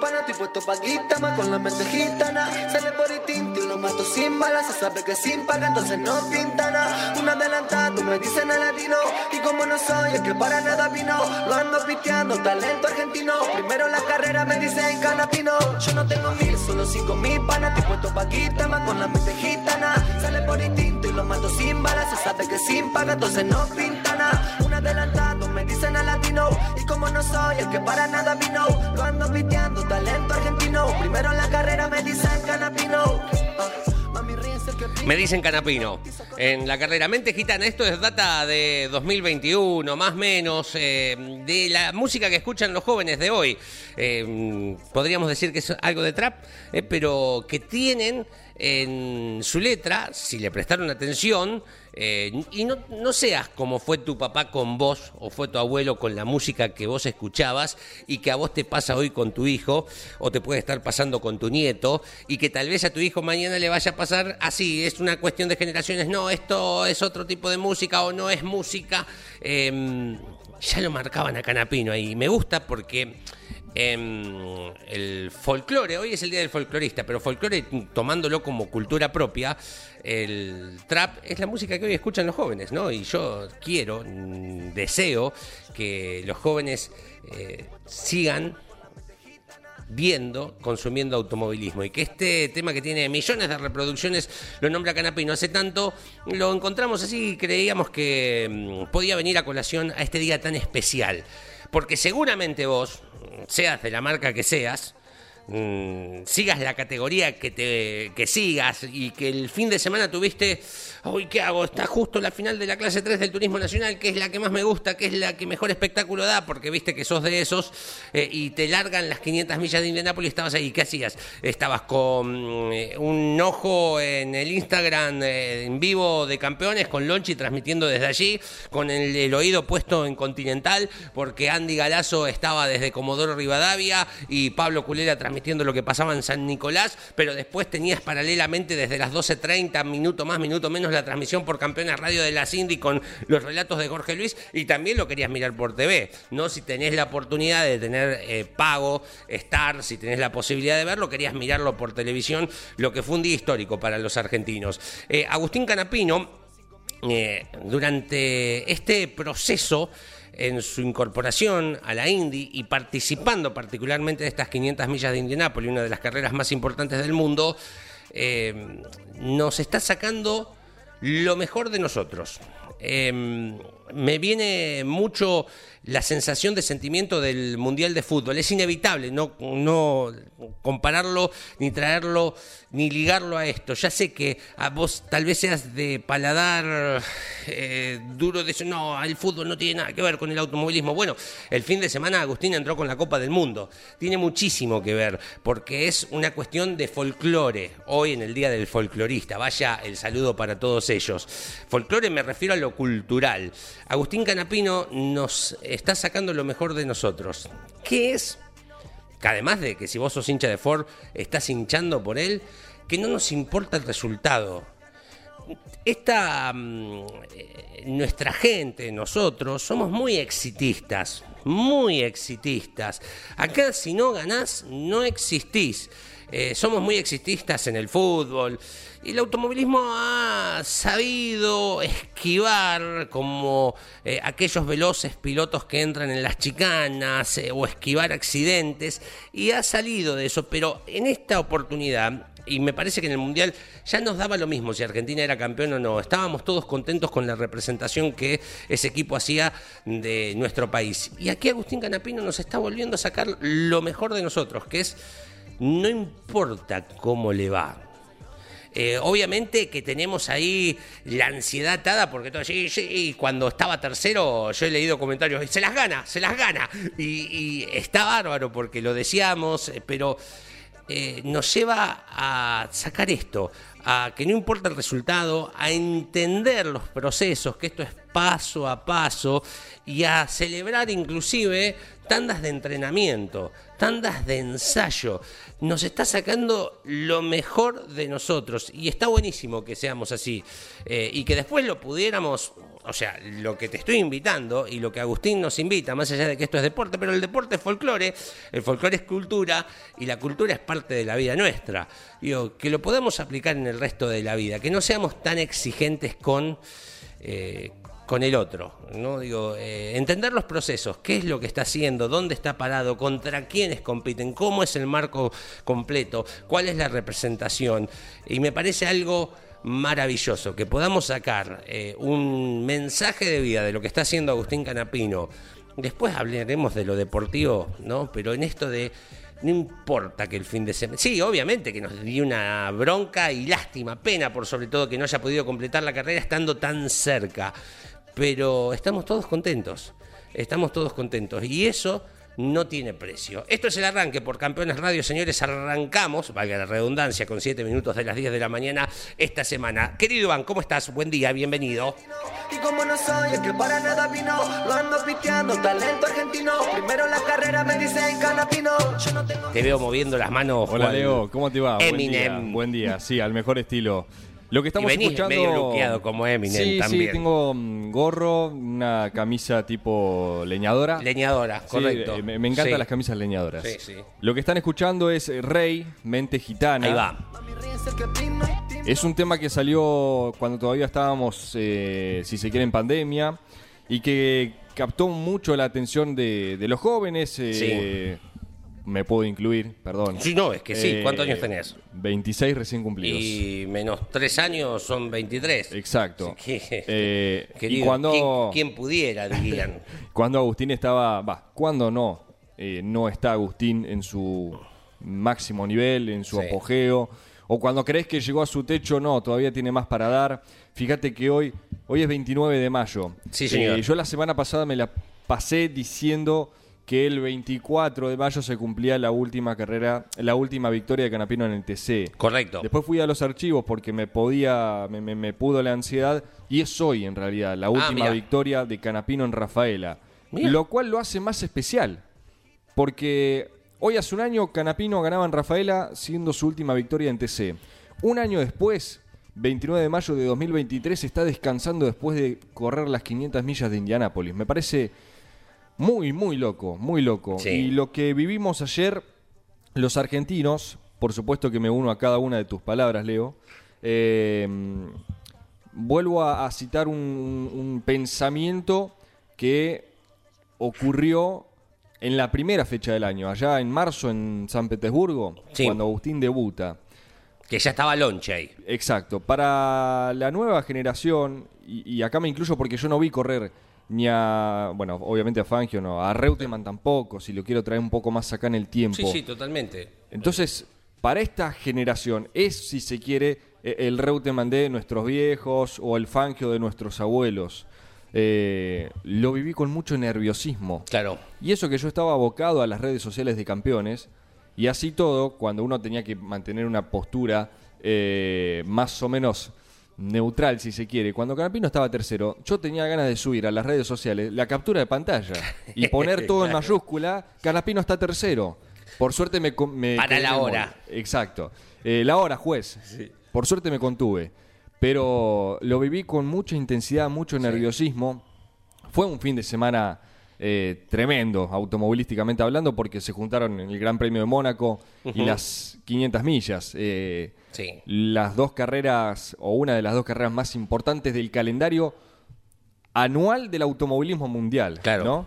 Para estoy puesto pa' guitama con la mente gitana. Sale por instinto y lo mato sin balas, se sabe que sin paga, entonces no pinta nada. Un adelantado me dicen el latino, y como no soy el que para nada vino, lo ando piteando, talento argentino. Primero la carrera me dicen canapino. Yo no tengo mil, solo cinco mil para estoy puesto pa' guitama con la mente gitana. Sale por instinto y lo mato sin balas, se sabe que sin paga, entonces no pinta nada. Un como no soy el que para nada vino, lo ando piteando, talento argentino. Primero en la carrera me dicen canapino. Ah, Me dicen Canapino. En la carrera Mente Gitana, esto es data de 2021, más o menos, eh, de la música que escuchan los jóvenes de hoy. Eh, podríamos decir que es algo de trap, eh, pero que tienen en su letra, si le prestaron atención, eh, y no, no seas como fue tu papá con vos o fue tu abuelo con la música que vos escuchabas y que a vos te pasa hoy con tu hijo o te puede estar pasando con tu nieto y que tal vez a tu hijo mañana le vaya a pasar así, es una cuestión de generaciones, no, esto es otro tipo de música o no es música. Eh, ya lo marcaban a Canapino ahí. Me gusta porque em, el folclore, hoy es el día del folclorista, pero folclore tomándolo como cultura propia, el trap es la música que hoy escuchan los jóvenes, ¿no? Y yo quiero, mm, deseo que los jóvenes eh, sigan viendo, consumiendo automovilismo. Y que este tema que tiene millones de reproducciones lo nombra Canapé y no hace tanto, lo encontramos así y creíamos que mm, podía venir a colación a este día tan especial. Porque seguramente vos, seas de la marca que seas, mm, sigas la categoría que te que sigas y que el fin de semana tuviste, uy, ¿qué hago? Está justo la final de la clase 3 del Turismo Nacional, que es la que más me gusta, que es la que mejor espectáculo da, porque viste que sos de esos eh, y te largan las 500 millas de Indianápolis, estabas ahí, ¿qué hacías? Estabas con eh, un ojo en el Instagram eh, en vivo de campeones, con Lonchi transmitiendo desde allí, con el, el oído puesto en Continental, porque Andy Galazo estaba desde Comodoro Rivadavia y Pablo Culera transmitiendo lo que pasaba en San Nicolás, pero después tenías paralelamente desde las 12.30, minuto más, minuto menos, la transmisión por Campeones Radio de la Cindy con los relatos de Jorge Luis y también lo querías mirar por TV, ¿no? Si tenés la oportunidad de tener eh, pago, estar, si tenés la posibilidad de verlo, querías mirarlo por televisión, lo que fue un día histórico para los argentinos. Eh, Agustín Canapino, eh, durante este proceso en su incorporación a la Indy y participando particularmente de estas 500 millas de Indianápolis, una de las carreras más importantes del mundo, nos está sacando lo mejor de nosotros. Eh, me viene mucho la sensación de sentimiento del Mundial de Fútbol. Es inevitable no, compararlo, ni traerlo, ni ligarlo a esto. Ya sé que a vos tal vez seas de paladar eh, duro de eso. No, el fútbol no tiene nada que ver con el automovilismo. Bueno, el fin de semana Agustín entró con la Copa del Mundo. Tiene muchísimo que ver, porque es una cuestión de folclore. Hoy en el Día del Folclorista. Vaya el saludo para todos ellos. Folclore me refiero a lo cultural. Agustín Canapino nos está sacando lo mejor de nosotros. ¿Qué es? Que además de que si vos sos hincha de Ford, estás hinchando por él, que no nos importa el resultado. Esta. mm, eh, nuestra gente, nosotros, somos muy exitistas. Muy exitistas. Acá, si no ganás, no existís. Eh, somos muy exitistas en el fútbol. Y el automovilismo ha sabido esquivar como eh, aquellos veloces pilotos que entran en las chicanas eh, o esquivar accidentes y ha salido de eso. Pero en esta oportunidad y me parece que en el Mundial ya nos daba lo mismo si Argentina era campeón o no. Estábamos todos contentos con la representación que ese equipo hacía de nuestro país. Y aquí Agustín Canapino nos está volviendo a sacar lo mejor de nosotros, que es no importa cómo le va. Eh, obviamente que tenemos ahí la ansiedad atada, porque todo, sí, cuando estaba tercero yo he leído comentarios, se las gana, se las gana. Y, está bárbaro porque lo decíamos, eh, pero eh, nos lleva a sacar esto, a que no importa el resultado, a entender los procesos, que esto es paso a paso y a celebrar inclusive tandas de entrenamiento, tandas de ensayo. Nos está sacando lo mejor de nosotros y está buenísimo que seamos así eh, y que después lo pudiéramos, o sea, lo que te estoy invitando y lo que Agustín nos invita, más allá de que esto es deporte, pero el deporte es folclore, el folclore es cultura y la cultura es parte de la vida nuestra. Digo, que lo podamos aplicar en el resto de la vida, que no seamos tan exigentes con... Eh, con el otro, ¿no? Digo, eh, entender los procesos, qué es lo que está haciendo, dónde está parado, contra quiénes compiten, cómo es el marco completo, cuál es la representación. Y me parece algo maravilloso que podamos sacar eh, un mensaje de vida de lo que está haciendo Agustín Canapino. Después hablaremos de lo deportivo, ¿no? Pero en esto de no importa que el fin de semana. Sí, obviamente que nos dio una bronca y lástima, pena por sobre todo que no haya podido completar la carrera estando tan cerca pero estamos todos contentos, estamos todos contentos y eso no tiene precio. Esto es el arranque por Campeones Radio, señores, arrancamos, valga la redundancia, con 7 minutos de las 10 de la mañana esta semana. Querido Iván, ¿cómo estás? Buen día, bienvenido. Y como no soy que para nada vino, lo ando piteando, talento argentino. Primero la carrera me dicen canapino. Te veo moviendo las manos. Hola Leo, ¿cómo te va? Eminem. Buen día, buen día. sí, al mejor estilo. Lo que estamos y venís escuchando. medio bloqueado como Eminem sí, también. Sí, tengo un gorro, una camisa tipo leñadora. Leñadora, Sí, correcto. eh, me, me encantan Sí. las camisas leñadoras. Sí, sí. Lo que están escuchando es Rey, Mente Gitana. Ahí va. Es un tema que salió cuando todavía estábamos, eh, si se quiere, en pandemia y que captó mucho la atención de, de los jóvenes. eh, Me puedo incluir, perdón. Sí, no, es que sí. Eh, ¿Cuántos años tenés? 26 recién cumplidos. Y menos tres años son 23. Exacto. Así que, Eh, querido, y cuando, ¿quién, quién pudiera, dirían? cuando Agustín estaba, va, cuando no, eh, no está Agustín en su máximo nivel, en su Sí. apogeo, o cuando crees que llegó a su techo, no, todavía tiene más para dar. Fíjate que hoy, hoy es 29 de mayo. Sí, señor. Eh, yo la semana pasada me la pasé diciendo que el 24 de mayo se cumplía la última carrera, la última victoria de Canapino en el TC. Correcto. Después fui a los archivos porque me podía, me, me- me pudo la ansiedad y es hoy en realidad la última Ah, mirá. victoria de Canapino en Rafaela. Mirá. Lo cual lo hace más especial. Porque hoy hace un año Canapino ganaba en Rafaela siendo su última victoria en TC. Un año después, 29 de mayo de 2023, está descansando después de correr las 500 millas de Indianápolis. Me parece muy, muy loco, muy loco. Sí. Y lo que vivimos ayer, los argentinos, por supuesto que me uno a cada una de tus palabras, Leo, eh, vuelvo a, a citar un, un pensamiento que ocurrió en la primera fecha del año, allá en marzo en San Petersburgo, Sí. cuando Agustín debuta. Que ya estaba Lonche ahí. Exacto. Para la nueva generación, y, y acá me incluyo porque yo no vi correr ni a, bueno, obviamente a Fangio no, a Reutemann tampoco, si lo quiero traer un poco más acá en el tiempo. Sí, sí, totalmente. Entonces, para esta generación, es, si se quiere, e- el Reutemann de nuestros viejos o el Fangio de nuestros abuelos. Eh, lo viví con mucho nerviosismo. Claro. Y eso que yo estaba abocado a las redes sociales de campeones, y así todo, cuando uno tenía que mantener una postura eh, más o menos neutral, si se quiere, cuando Canapino estaba tercero, yo tenía ganas de subir a las redes sociales la captura de pantalla y poner todo en mayúscula, Canapino está tercero. Por suerte me... con- me Para la hora. Exacto. Eh, la hora, juez. Por suerte me contuve. Pero lo viví con mucha intensidad, mucho nerviosismo. Fue un fin de semana eh, tremendo, automovilísticamente hablando, porque se juntaron el Gran Premio de Mónaco y las 500 millas. Eh, Sí. Las dos carreras, o una de las dos carreras más importantes del calendario anual del automovilismo mundial. Claro. ¿no?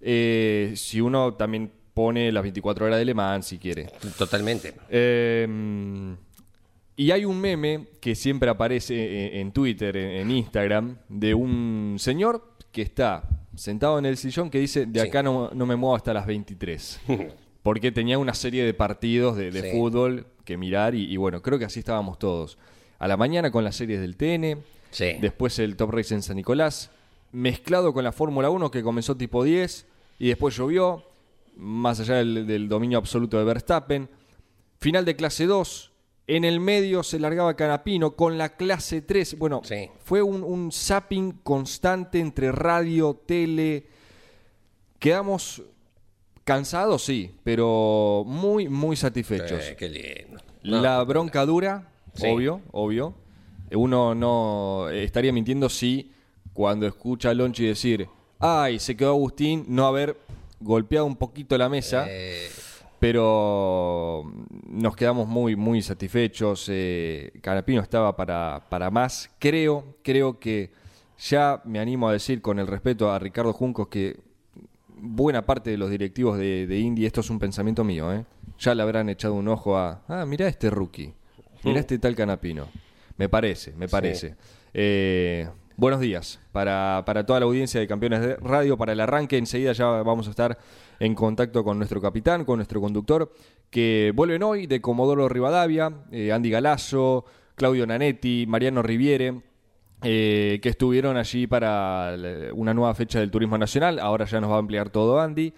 Eh, si uno también pone las 24 horas de Le Mans, si quiere. Totalmente. Eh, Y hay un meme que siempre aparece en Twitter, en en Instagram, de un señor que está sentado en el sillón que dice, de Sí. acá no, no me muevo hasta las 23. Porque tenía una serie de partidos de, de Sí. fútbol que mirar y, y bueno, creo que así estábamos todos. A la mañana con las series del TN, Sí. después el Top Race en San Nicolás, mezclado con la Fórmula 1 que comenzó tipo 10 y después llovió, más allá del, del dominio absoluto de Verstappen. Final de clase 2, en el medio se largaba Canapino con la clase 3. Bueno, Sí. fue un, un zapping constante entre radio, tele. Quedamos cansados, sí, pero muy, muy satisfechos. Eh, qué lindo. No, La bronca dura, Sí. obvio, obvio. Uno no estaría mintiendo si cuando escucha a Lonchi decir, ay, se quedó Agustín, no haber golpeado un poquito la mesa, eh, pero nos quedamos muy, muy satisfechos. Eh, Canapino estaba para, para más. Creo, creo que ya me animo a decir con el respeto a Ricardo Juncos que buena parte de los directivos de, de Indy, esto es un pensamiento mío, ¿eh? ya le habrán echado un ojo a, ah, mira este rookie, mira este tal Canapino. Me parece, me parece. Eh, buenos días para, para toda la audiencia de Campeones de Radio, para el arranque, enseguida ya vamos a estar en contacto con nuestro capitán, con nuestro conductor, que vuelven hoy de Comodoro Rivadavia, eh, Andy Galazo, Claudio Nanetti, Mariano Riviere, eh, que estuvieron allí para una nueva fecha del Turismo Nacional. Ahora ya nos va a ampliar todo Andy.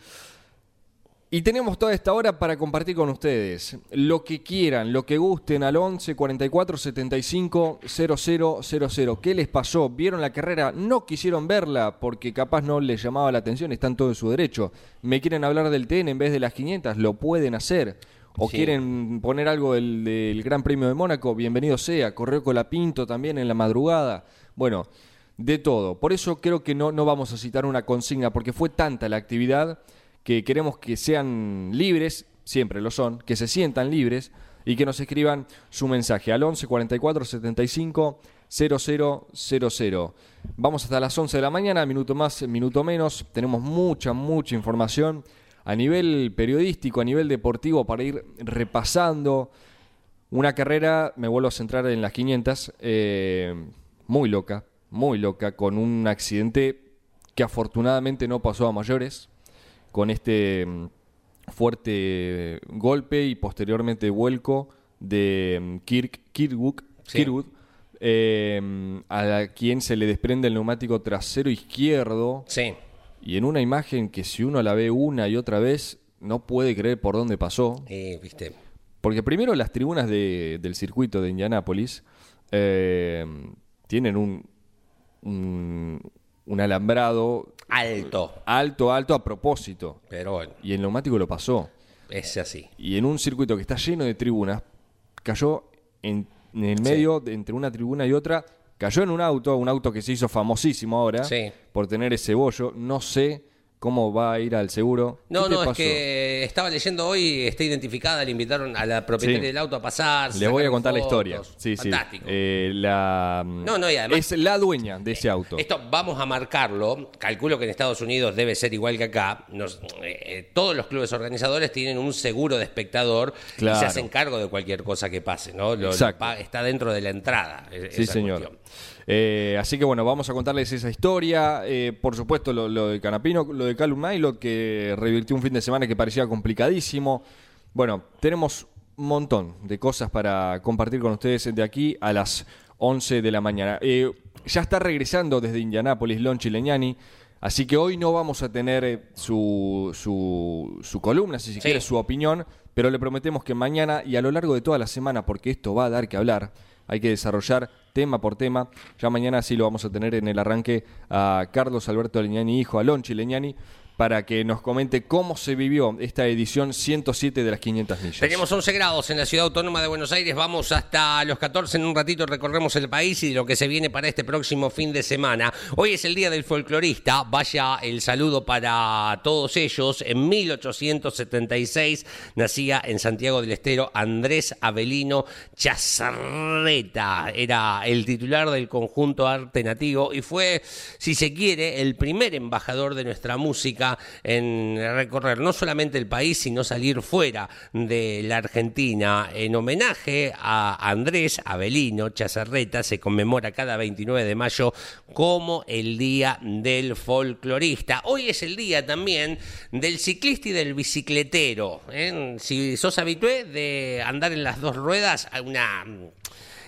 Y tenemos toda esta hora para compartir con ustedes lo que quieran, lo que gusten al 11 44 75 0000. ¿Qué les pasó? ¿Vieron la carrera? ¿No quisieron verla porque capaz no les llamaba la atención? Están todo en su derecho. ¿Me quieren hablar del TN en vez de las 500? Lo pueden hacer. ¿O Sí. quieren poner algo del, del Gran Premio de Mónaco? Bienvenido sea. Correo Colapinto también en la madrugada. Bueno, de todo. Por eso creo que no, no vamos a citar una consigna porque fue tanta la actividad que queremos que sean libres, siempre lo son, que se sientan libres y que nos escriban su mensaje al 11 44 75 0000. Vamos hasta las 11 de la mañana, minuto más, minuto menos. Tenemos mucha, mucha información a nivel periodístico, a nivel deportivo para ir repasando. Una carrera, me vuelvo a centrar en las 500, eh, muy loca, muy loca, con un accidente que afortunadamente no pasó a mayores, con este mm, fuerte golpe y posteriormente vuelco de mm, Kirk, Kirkwood, Sí. Kirkwood, eh, a quien se le desprende el neumático trasero izquierdo sí. y en una imagen que si uno la ve una y otra vez no puede creer por dónde pasó. Eh, viste. Porque primero las tribunas de- del circuito de Indianápolis eh, tienen un, un, un alambrado Alto. alto, alto a propósito. Pero bueno, Y el neumático lo pasó. es así. Y en un circuito que está lleno de tribunas, cayó en, en el medio, de- entre una tribuna y otra, cayó en un auto, un auto que se hizo famosísimo ahora Sí. por tener ese bollo. No sé cómo va a ir al seguro. No, ¿Qué te no, es que estaba leyendo hoy, está identificada, le invitaron a la propietaria Sí. del auto a pasar. Les voy a contar la historia. Sí, sí. Fantástico. Eh, la, No, no, y además- es la dueña de ese auto. Esto vamos a marcarlo. Calculo que en Estados Unidos debe ser igual que acá. Nos- eh, eh, todos los clubes organizadores tienen un seguro de espectador y se hacen cargo de cualquier cosa que pase, ¿no? Lo- Exacto. está dentro de la entrada. e- Sí, señor. cuestión. Eh, así que bueno, vamos a contarles esa historia. Eh, por supuesto, lo, lo de Canapino, lo de Calum Nailo, que revirtió un fin de semana que parecía complicadísimo. Bueno, tenemos un montón de cosas para compartir con ustedes de aquí a las 11 de la mañana. Eh, ya está regresando desde Indianápolis Lonchi Leñani. Así que hoy no vamos a tener su, su, su columna, si se quiere, su opinión, pero le prometemos que mañana y a lo largo de toda la semana, porque esto va a dar que hablar, hay que desarrollar tema por tema. Ya mañana sí lo vamos a tener en el arranque a Carlos Alberto Leñani, hijo, a Lonchi Leñani, para que nos comente cómo se vivió esta edición 107 de las 500 millas. Tenemos 11 grados en la ciudad autónoma de Buenos Aires. Vamos hasta los 14. En un ratito recorremos el país y lo que se viene para este próximo fin de semana. Hoy es el día del folclorista. Vaya el saludo para todos ellos. En 1876 nacía en Santiago del Estero Andrés Avelino Chazarreta. Era el titular del conjunto Arte Nativo y fue, si se quiere, el primer embajador de nuestra música en recorrer no solamente el país, sino salir fuera de la Argentina. En homenaje a Andrés Avelino Chazarreta, se conmemora cada 29 de mayo como el Día del Folclorista. Hoy es el día también del ciclista y del bicicletero. ¿eh? Si sos habitué de andar en las dos ruedas, una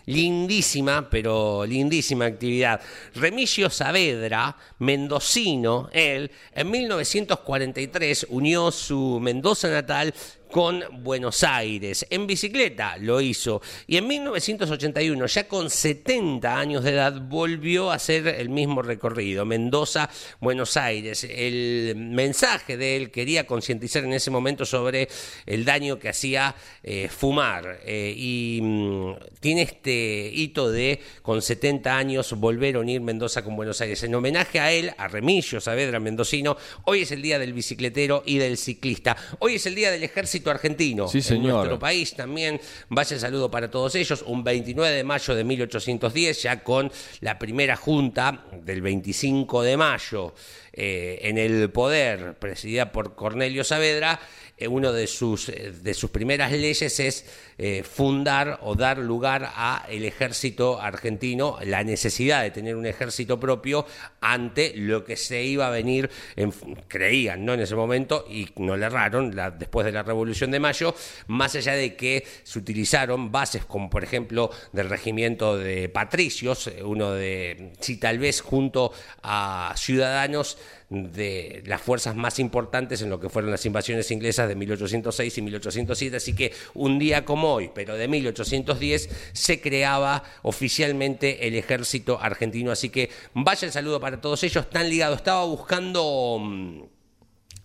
lindísima, pero lindísima actividad. Remigio Saavedra, mendocino, él, en 1943 unió su Mendoza natal con Buenos Aires. En bicicleta lo hizo. Y en 1981, ya con 70 años de edad, volvió a hacer el mismo recorrido. Mendoza, Buenos Aires. El mensaje de él quería concientizar en ese momento sobre el daño que hacía eh, fumar. Eh, y mm, tiene este hito de, con 70 años, volver a unir Mendoza con Buenos Aires. En homenaje a él, a Remillo Saavedra Mendocino, hoy es el día del bicicletero y del ciclista. Hoy es el día del ejército argentino. Sí, señor. En nuestro país también. Vaya saludo para todos ellos. Un 29 de mayo de 1810, ya con la primera junta del 25 de mayo eh, en el poder, presidida por Cornelio Saavedra. Eh, uno de sus, eh, de sus primeras leyes es eh, fundar o dar lugar a el ejército argentino, la necesidad de tener un ejército propio ante lo que se iba a venir, en, creían ¿no? en ese momento, y no le erraron, después de la Revolución de Mayo, más allá de que se utilizaron bases como por ejemplo del regimiento de patricios, uno de, si tal vez junto a ciudadanos, de las fuerzas más importantes en lo que fueron las invasiones inglesas de 1806 y 1807, así que un día como hoy, pero de 1810, se creaba oficialmente el ejército argentino, así que vaya el saludo para todos ellos, están ligados, estaba buscando... mm,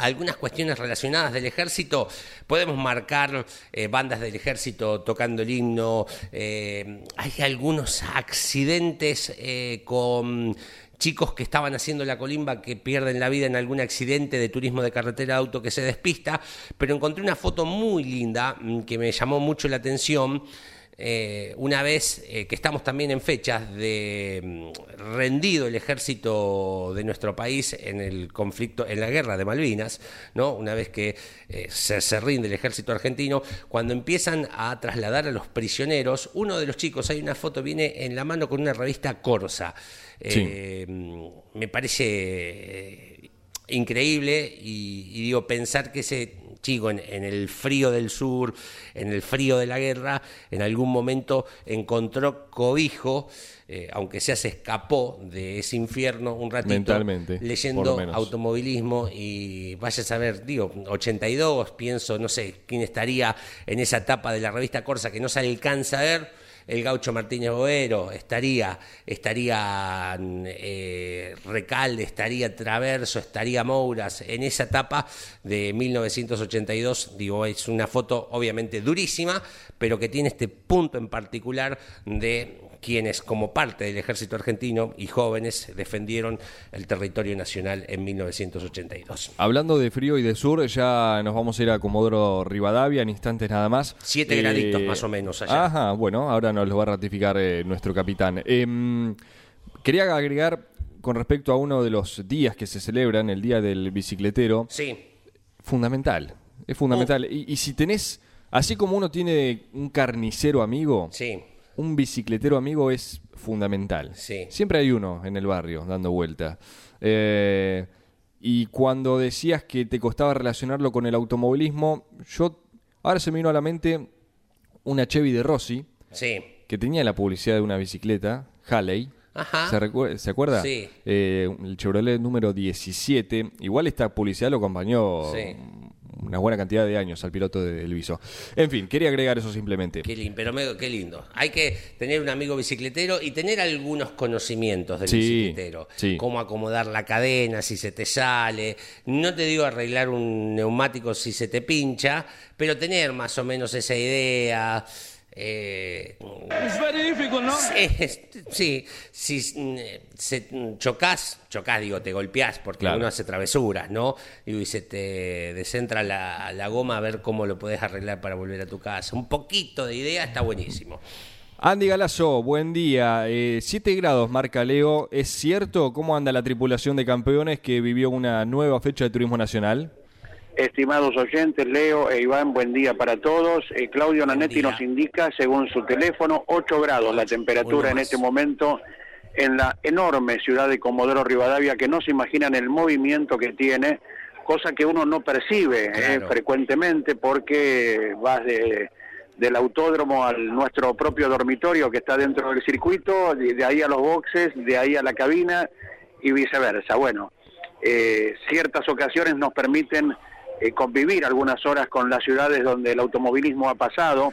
algunas cuestiones relacionadas del ejército, podemos marcar eh, bandas del ejército tocando el himno, eh, hay algunos accidentes eh, con chicos que estaban haciendo la colimba que pierden la vida en algún accidente de turismo de carretera de auto que se despista, pero encontré una foto muy linda mm, que me llamó mucho la atención. Eh, una vez eh, que estamos también en fechas de mm, rendido el ejército de nuestro país en el conflicto, en la guerra de Malvinas, ¿no? una vez que eh, se, se rinde el ejército argentino, cuando empiezan a trasladar a los prisioneros, uno de los chicos, hay una foto, viene en la mano con una revista Corsa. Me parece increíble y, y digo, pensar que ese chico en, en el frío del sur, en el frío de la guerra, en algún momento encontró cobijo, eh, aunque sea se escapó de ese infierno un ratito, Mentalmente, leyendo automovilismo y vaya a saber, digo, 82, pienso, no sé, quién estaría en esa etapa de la revista Corsa que no se alcanza a ver. El gaucho Martínez Boero estaría, estaría eh, Recalde, estaría Traverso, estaría Mouras, en esa etapa de 1982, digo, es una foto obviamente durísima, pero que tiene este punto en particular de quienes como parte del ejército argentino y jóvenes defendieron el territorio nacional en 1982. Hablando de frío y de sur, ya nos vamos a ir a Comodoro Rivadavia en instantes nada más. Siete Eh, graditos más o menos allá. Ajá, bueno, ahora nos lo va a ratificar eh, nuestro capitán. Em, quería agregar con respecto a uno de los días que se celebran, el Día del Bicicletero, Sí, fundamental. Es fundamental. Y, y si tenés, así como uno tiene un carnicero amigo, sí. Un bicicletero amigo es fundamental. Sí. Siempre hay uno en el barrio dando vuelta. Eh, y cuando decías que te costaba relacionarlo con el automovilismo, yo ahora se me vino a la mente una Chevy de Rossi Sí. que tenía la publicidad de una bicicleta, Halley. Ajá. ¿Se, ¿se acuerda? Sí. Eh, el Chevrolet número 17. Igual esta publicidad lo acompañó Sí. Una buena cantidad de años al piloto de- del Viso. En fin, quería agregar eso simplemente. Qué lindo, pero me- qué lindo. Hay que tener un amigo bicicletero y tener algunos conocimientos del Sí, bicicletero. sí. Cómo acomodar la cadena si se te sale. No te digo arreglar un neumático si se te pincha, pero tener más o menos esa idea. Eh, Sí, sí, si mm, se, mm, chocas, chocas, digo, te golpeás porque Claro. uno hace travesuras, ¿no? Y se te descentra la, la goma a ver cómo lo podés arreglar para volver a tu casa. Un poquito de idea está buenísimo. Andy Galazo, buen día. 7 grados marca Leo. ¿Es cierto cómo anda la tripulación de campeones que vivió una nueva fecha de turismo nacional? Estimados oyentes, Leo e Iván, buen día para todos. Eh, Claudio Nanetti nos indica, según su teléfono, 8 grados la temperatura en este momento en la enorme ciudad de Comodoro Rivadavia, que no se imaginan el movimiento que tiene, cosa que uno no percibe eh, frecuentemente porque vas de, del autódromo al nuestro propio dormitorio que está dentro del circuito, de, ahí a los boxes, de ahí a la cabina y viceversa. Bueno, eh, ciertas ocasiones nos permiten eh, convivir algunas horas con las ciudades donde el automovilismo ha pasado,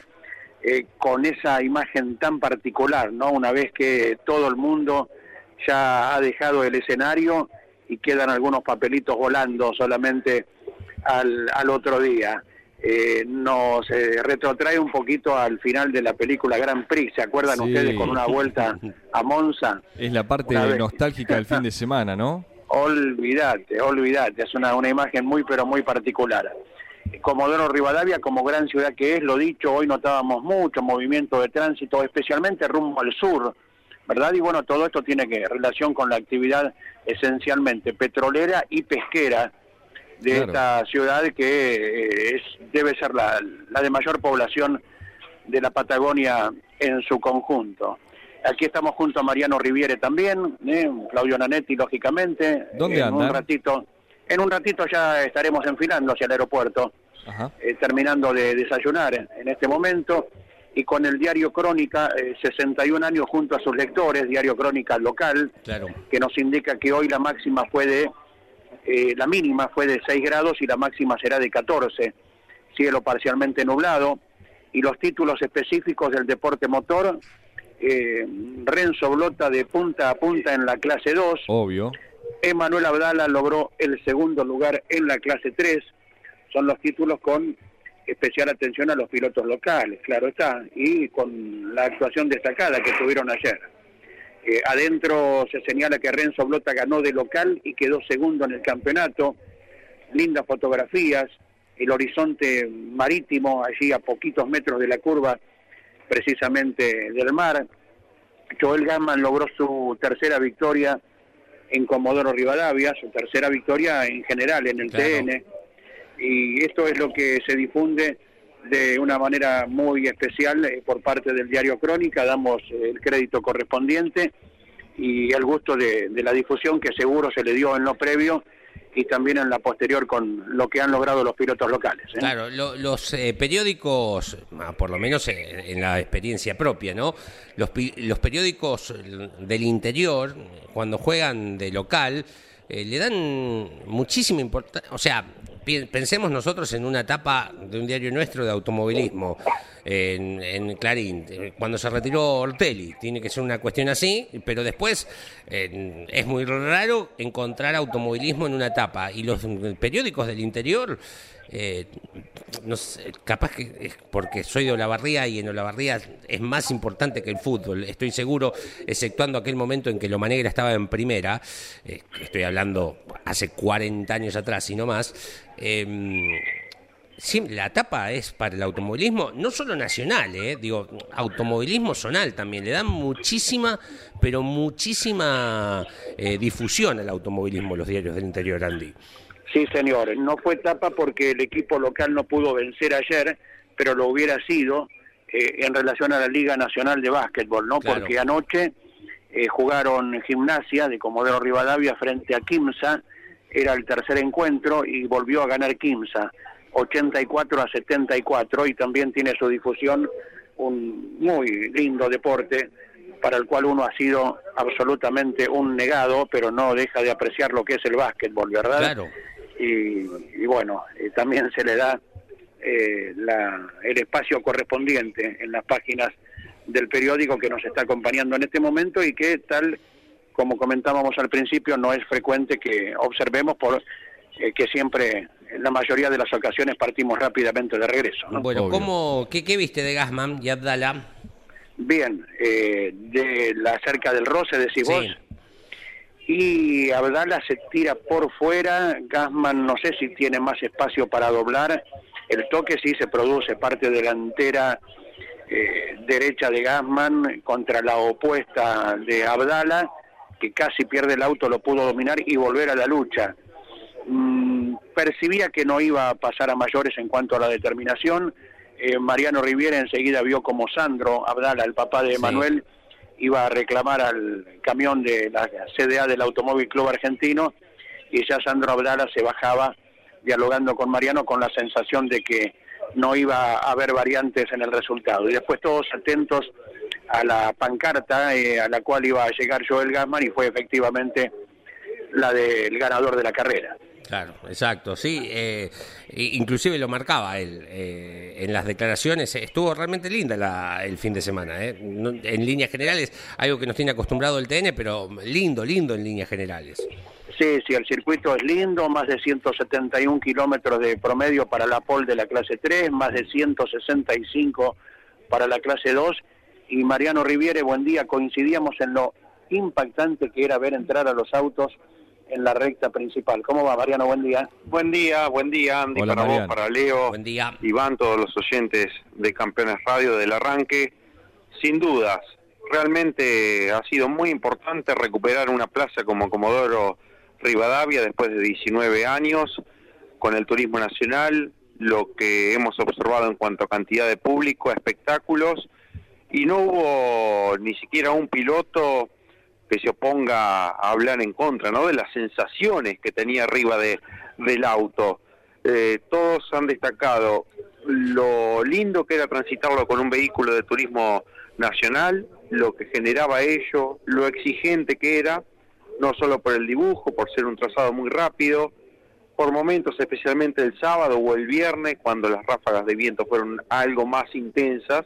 eh, con esa imagen tan particular, ¿no? Una vez que todo el mundo ya ha dejado el escenario y quedan algunos papelitos volando solamente al, al otro día. Eh, nos retrotrae un poquito al final de la película Grand Prix, ¿se acuerdan ustedes con una vuelta a Monza? Es la parte nostálgica del fin de semana, ¿no? Olvídate, olvídate, es una, una imagen muy pero muy particular. Comodoro Rivadavia, como gran ciudad que es, lo dicho, hoy notábamos mucho movimiento de tránsito, especialmente rumbo al sur, ¿verdad? Y bueno, todo esto tiene que relación con la actividad esencialmente petrolera y pesquera de esta ciudad que eh, es, debe ser la, la de mayor población de la Patagonia en su conjunto. Aquí estamos junto a Mariano Riviere también, ¿eh? Claudio Nanetti, lógicamente. ¿Dónde en Un ratito, en un ratito ya estaremos enfilando hacia el aeropuerto, eh, terminando de desayunar en este momento. Y con el diario Crónica, 61 eh, años junto a sus lectores, diario Crónica local, que nos indica que hoy la máxima fue de, la mínima fue de 6 grados y la máxima será de 14. Cielo parcialmente nublado. Y los títulos específicos del deporte motor, eh, Renzo Blota de punta a punta en la clase 2. Obvio. Emanuel Abdala logró el segundo lugar en la clase 3. Son los títulos con especial atención a los pilotos locales, claro está, y con la actuación destacada que tuvieron ayer. Eh, adentro se señala que Renzo Blota ganó de local y quedó segundo en el campeonato. Lindas fotografías, el horizonte marítimo allí a poquitos metros de la curva precisamente del mar. Joel Gamman logró su tercera victoria en Comodoro Rivadavia, su tercera victoria en general en el TN, y esto es lo que se difunde de una manera muy especial eh, por parte del diario Crónica, damos el crédito correspondiente y el gusto de, de la difusión que seguro se le dio en lo previo y también en la posterior con lo que han logrado los pilotos locales. ¿eh? Claro, los eh, periódicos, ah, por lo menos en, la experiencia propia, ¿no? Los, los periódicos del interior, cuando juegan de local, eh, le dan muchísima importancia, o sea, pensemos nosotros en una etapa de un diario nuestro de automovilismo, en, Clarín, cuando se retiró Ortelli, tiene que ser una cuestión así, pero después es muy raro encontrar automovilismo en una etapa y los periódicos del interior eh, no sé, capaz que es porque soy de Olavarría y en Olavarría es más importante que el fútbol, estoy seguro, exceptuando aquel momento en que Loma Negra estaba en primera, eh, estoy hablando hace 40 años atrás y no más, eh, la etapa es para el automovilismo, no solo nacional, eh, digo, automovilismo zonal también, le dan muchísima, pero muchísima eh, difusión al automovilismo los diarios del interior, Andy. Sí, señor. No fue etapa porque el equipo local no pudo vencer ayer, pero lo hubiera sido eh, en relación a la Liga Nacional de Básquetbol, ¿no? Porque anoche eh, jugaron Gimnasia de Comodoro Rivadavia frente a Quimsa, era el tercer encuentro y volvió a ganar Quimsa, 84 a 74, y también tiene su difusión un muy lindo deporte para el cual uno ha sido absolutamente un negado, pero no deja de apreciar lo que es el básquetbol, ¿verdad? Claro y, bueno, eh, también se le da eh, el espacio correspondiente en las páginas del periódico que nos está acompañando en este momento y que tal como comentábamos al principio no es frecuente que observemos por eh, que siempre en la mayoría de las ocasiones partimos rápidamente de regreso. Bueno, ¿cómo, qué, viste de Gasman y Abdala? Bien, de la cerca del Roce, decís vos y Abdala se tira por fuera, Gasman no sé si tiene más espacio para doblar, el toque sí se produce, parte delantera eh, derecha de Gasman contra la opuesta de Abdala, que casi pierde el auto, lo pudo dominar y volver a la lucha. Mm, percibía que no iba a pasar a mayores en cuanto a la determinación. Eh, Mariano Riviera enseguida vio como Sandro Abdala, el papá de Manuel, iba a reclamar al camión de la CDA del Automóvil Club Argentino y ya Sandro Abdala se bajaba dialogando con Mariano con la sensación de que no iba a haber variantes en el resultado. Y después todos atentos a la pancarta eh, a la cual iba a llegar Joel Gasman y fue efectivamente la del ganador de la carrera. Claro, exacto, sí, eh, inclusive lo marcaba él eh, en las declaraciones, estuvo realmente linda el fin de semana, eh. en líneas generales, algo que nos tiene acostumbrado el TN, pero lindo, lindo en líneas generales. Sí, sí, el circuito es lindo, más de 171 kilómetros de promedio para la pole de la clase 3, más de 165 para la clase 2, y Mariano Riviere, buen día, coincidíamos en lo impactante que era ver entrar a los autos en la recta principal. ¿Cómo va, Mariano? Buen día. Buen día, buen día, Andy, para vos, para Leo, buen día. Iván, todos los oyentes de Campeones Radio del arranque. Sin dudas, realmente ha sido muy importante recuperar una plaza como Comodoro Rivadavia después de 19 años con el turismo nacional, lo que hemos observado en cuanto a cantidad de público, espectáculos, y no hubo ni siquiera un piloto que se oponga a hablar en contra, ¿no? De las sensaciones que tenía arriba de, del auto. Eh, todos han destacado lo lindo que era transitarlo con un vehículo de turismo nacional, lo que generaba ello, lo exigente que era, no solo por el dibujo, por ser un trazado muy rápido, por momentos, especialmente el sábado o el viernes, cuando las ráfagas de viento fueron algo más intensas,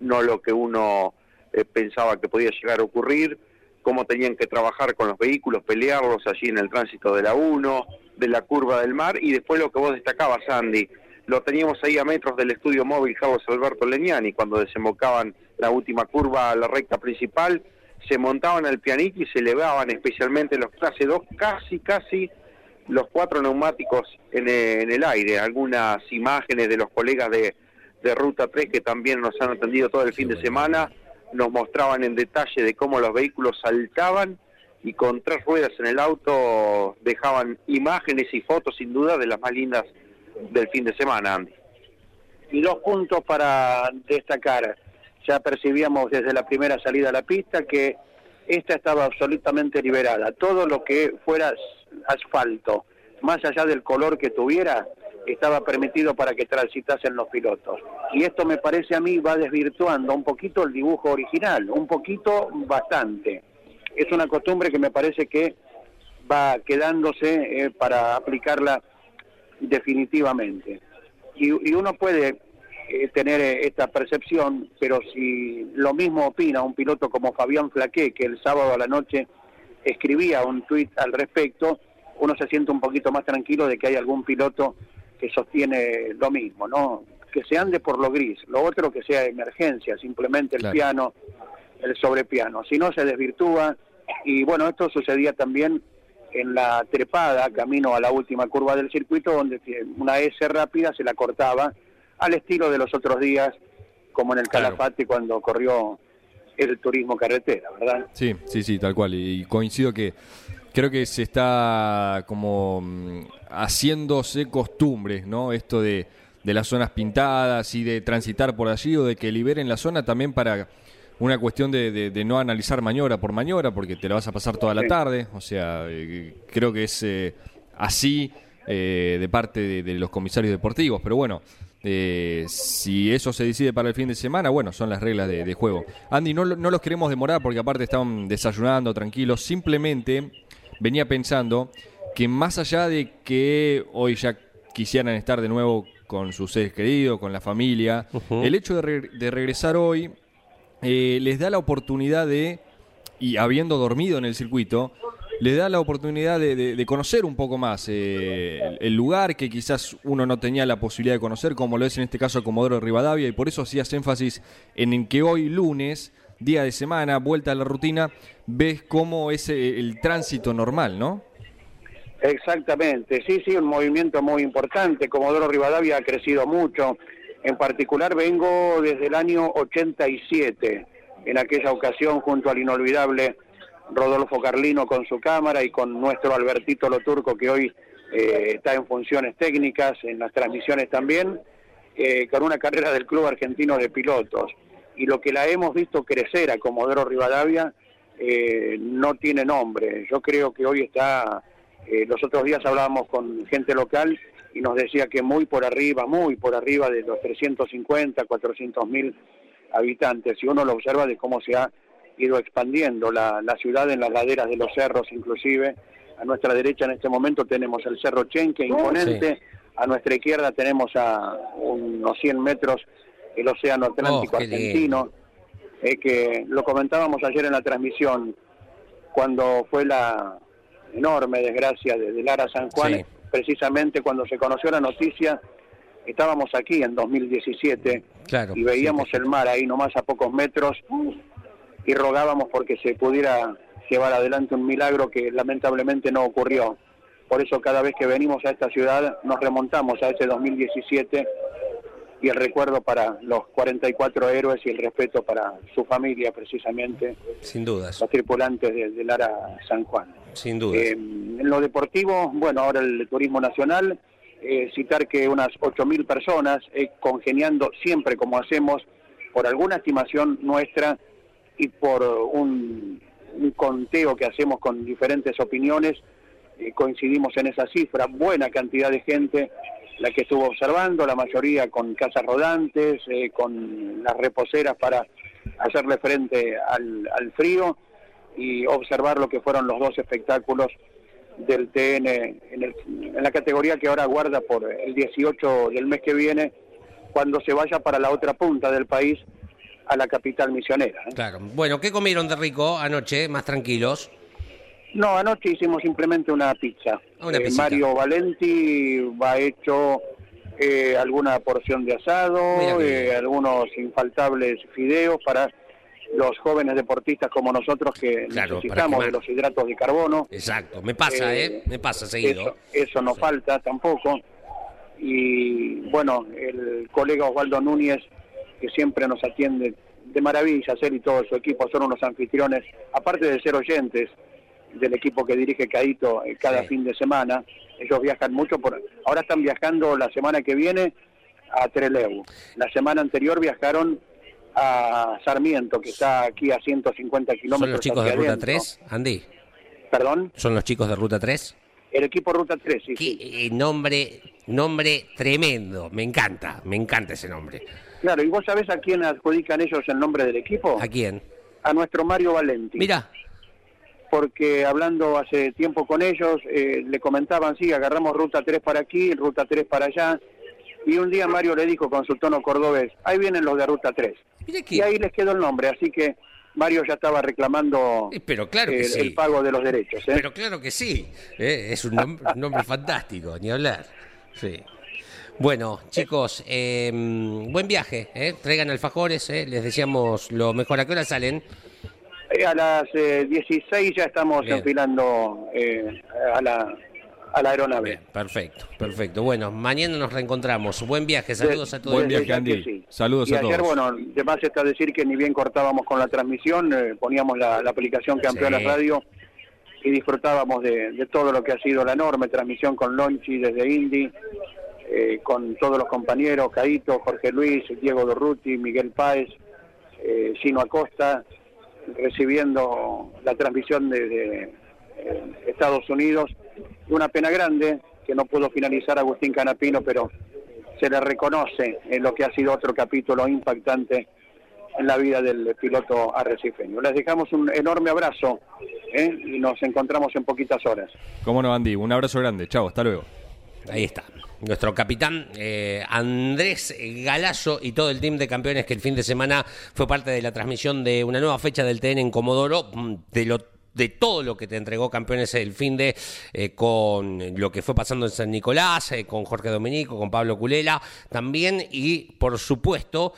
no lo que uno eh, pensaba que podía llegar a ocurrir, cómo tenían que trabajar con los vehículos, pelearlos allí en el tránsito de la 1, de la curva del mar, y después lo que vos destacabas, Andy, lo teníamos ahí a metros del estudio móvil Carlos Alberto Leñani, cuando desembocaban la última curva a la recta principal, se montaban al pianito y se elevaban especialmente los clase 2, casi, casi los cuatro neumáticos en, en el aire. Algunas imágenes de los colegas de, de Ruta 3 que también nos han atendido todo el fin de semana nos mostraban en detalle de cómo los vehículos saltaban y con tres ruedas en el auto dejaban imágenes y fotos sin duda de las más lindas del fin de semana, Andy. Y dos puntos para destacar. Ya percibíamos desde la primera salida a la pista que esta estaba absolutamente liberada. Todo lo que fuera asfalto, más allá del color que tuviera, estaba permitido para que transitasen los pilotos. Y esto me parece a mí va desvirtuando un poquito el dibujo original, un poquito bastante. Es una costumbre que me parece que va quedándose eh, para aplicarla definitivamente. Y, uno puede eh, tener eh, esta percepción, pero si lo mismo opina un piloto como Fabián Flaqué, que el sábado a la noche escribía un tuit al respecto, uno se siente un poquito más tranquilo de que hay algún piloto que sostiene lo mismo, ¿no? Que se ande por lo gris, lo otro que sea emergencia, simplemente el piano, el sobrepiano, si no se desvirtúa y bueno, esto sucedía también en la trepada camino a la última curva del circuito donde una S rápida se la cortaba al estilo de los otros días como en el Calafate cuando corrió el turismo carretera, ¿verdad? Sí, sí, sí, tal cual. Y coincido que creo que se está como mm, haciéndose costumbre, ¿no? Esto de, de las zonas pintadas y de transitar por allí o de que liberen la zona también para una cuestión de, de, no analizar maniobra por maniobra porque te la vas a pasar toda la tarde. O sea, eh, creo que es eh, así eh, de parte de, los comisarios deportivos. Pero bueno, si eso se decide para el fin de semana, bueno, son las reglas de, juego. Andy, no, no los queremos demorar porque aparte están desayunando tranquilos. Simplemente venía pensando que más allá de que hoy ya quisieran estar de nuevo con sus seres queridos, con la familia, el hecho de, regresar hoy eh, les da la oportunidad de, y habiendo dormido en el circuito, les da la oportunidad de, conocer un poco más eh, el, lugar que quizás uno no tenía la posibilidad de conocer, como lo es en este caso Comodoro Rivadavia, y por eso hacías énfasis en que hoy lunes día de semana, vuelta a la rutina, ves cómo es eh, el tránsito normal, ¿no? Exactamente, sí, sí, un movimiento muy importante. Comodoro Rivadavia ha crecido mucho En particular vengo desde el año 87, en aquella ocasión junto al inolvidable Rodolfo Carlino con su cámara y con nuestro Albertito Loturco que hoy eh, está en funciones técnicas, en las transmisiones también, eh, con una carrera del Club Argentino de Pilotos. Y lo que la hemos visto crecer a Comodoro Rivadavia eh, no tiene nombre. Yo creo que hoy está, los otros días hablábamos con gente local y nos decía que muy por arriba, muy por arriba de los 350, 400 mil habitantes. Y uno lo observa de cómo se ha ido expandiendo la, la ciudad en las laderas de los cerros inclusive. A nuestra derecha en este momento tenemos el Cerro Chenque, imponente. A nuestra izquierda tenemos a unos 100 metros el Océano Atlántico oh, argentino, eh, que lo comentábamos ayer en la transmisión, cuando fue la enorme desgracia de, Lara San Juan, precisamente cuando se conoció la noticia, estábamos aquí en 2017 y veíamos el mar ahí nomás a pocos metros y rogábamos porque se pudiera llevar adelante un milagro que lamentablemente no ocurrió. Por eso cada vez que venimos a esta ciudad nos remontamos a ese 2017 y el recuerdo para los 44 héroes y el respeto para su familia precisamente. Sin dudas. Los tripulantes de, Lara San Juan. Sin duda. Eh, en lo deportivo, bueno, ahora el turismo nacional, eh, citar que unas 8.000 personas, eh, congeniando siempre como hacemos, por alguna estimación nuestra, y por un, conteo que hacemos con diferentes opiniones, eh, coincidimos en esa cifra, buena cantidad de gente la que estuvo observando, la mayoría con casas rodantes, eh, con las reposeras para hacerle frente al, al, frío y observar lo que fueron los dos espectáculos del TN en, el, en la categoría que ahora guarda por el 18 del mes que viene, cuando se vaya para la otra punta del país a la capital misionera. ¿eh? Claro. Bueno, ¿qué comieron de rico anoche, más tranquilos? No, anoche hicimos simplemente una pizza. Una eh, Mario Valenti va hecho eh, alguna porción de asado, algunos infaltables fideos para los jóvenes deportistas como nosotros que necesitamos de los hidratos de carbono. Exacto, me pasa, ¿eh? Me pasa seguido. Eso, eso no falta tampoco. Y bueno, el colega Osvaldo Núñez que siempre nos atiende de maravilla, él y todo su equipo son unos anfitriones, aparte de ser oyentes del equipo que dirige Caito eh, cada fin de semana, ellos viajan mucho, por, ahora están viajando la semana que viene a Trelew, la semana anterior viajaron a Sarmiento, que está aquí a 150 kilómetros. ¿Son los chicos de Ruta 3, Andy? ¿Perdón? ¿Son los chicos de Ruta 3? El equipo Ruta 3, sí. Qué nombre, nombre tremendo, me encanta, me encanta ese nombre. Claro, ¿y vos sabés a quién adjudican ellos el nombre del equipo? ¿A quién? A nuestro Mario Valenti. Mira. Porque hablando hace tiempo con ellos, eh, le comentaban, sí, agarramos ruta 3 para aquí, ruta 3 para allá. Y un día Mario le dijo con su tono cordobés, ahí vienen los de ruta 3. Y ahí les quedó el nombre, así que Mario ya estaba reclamando Pero claro el pago de los derechos. ¿eh? Pero claro que sí, ¿eh? es un nombre fantástico, ni hablar. Sí. Bueno, chicos, em, buen viaje, ¿eh? traigan alfajores, ¿eh? les decíamos lo mejor. ¿A qué hora salen? Eh, a las 16 ya estamos enfilando a la, a la aeronave. perfecto, perfecto. Bueno, mañana nos reencontramos. Buen viaje, saludos a todos. Buen viaje, Andy. Saludos a ayer, bueno, además está decir que ni bien cortábamos con la transmisión, poníamos la, aplicación que amplió la radio y disfrutábamos de, de, todo lo que ha sido la enorme transmisión con Lonchi desde Indy, eh, con todos los compañeros, Caito, Jorge Luis, Diego Dorruti, Miguel Páez, eh, Gino Acosta, recibiendo la transmisión de, eh, Estados Unidos. Una pena grande que no pudo finalizar Agustín Canapino, pero se le reconoce en lo que ha sido otro capítulo impactante en la vida del piloto arrecifeño. Les dejamos un enorme abrazo y nos encontramos en poquitas horas. Cómo no, Andy. Un abrazo grande. Chao, hasta luego. Ahí está. Nuestro capitán eh, Andrés Galazo y todo el team de campeones que el fin de semana fue parte de la transmisión de una nueva fecha del TN en Comodoro, mm, de lo de todo lo que te entregó Campeones el fin de eh, con lo que fue pasando en San Nicolás, eh, con Jorge Domenico, con Pablo Culela también y por supuesto,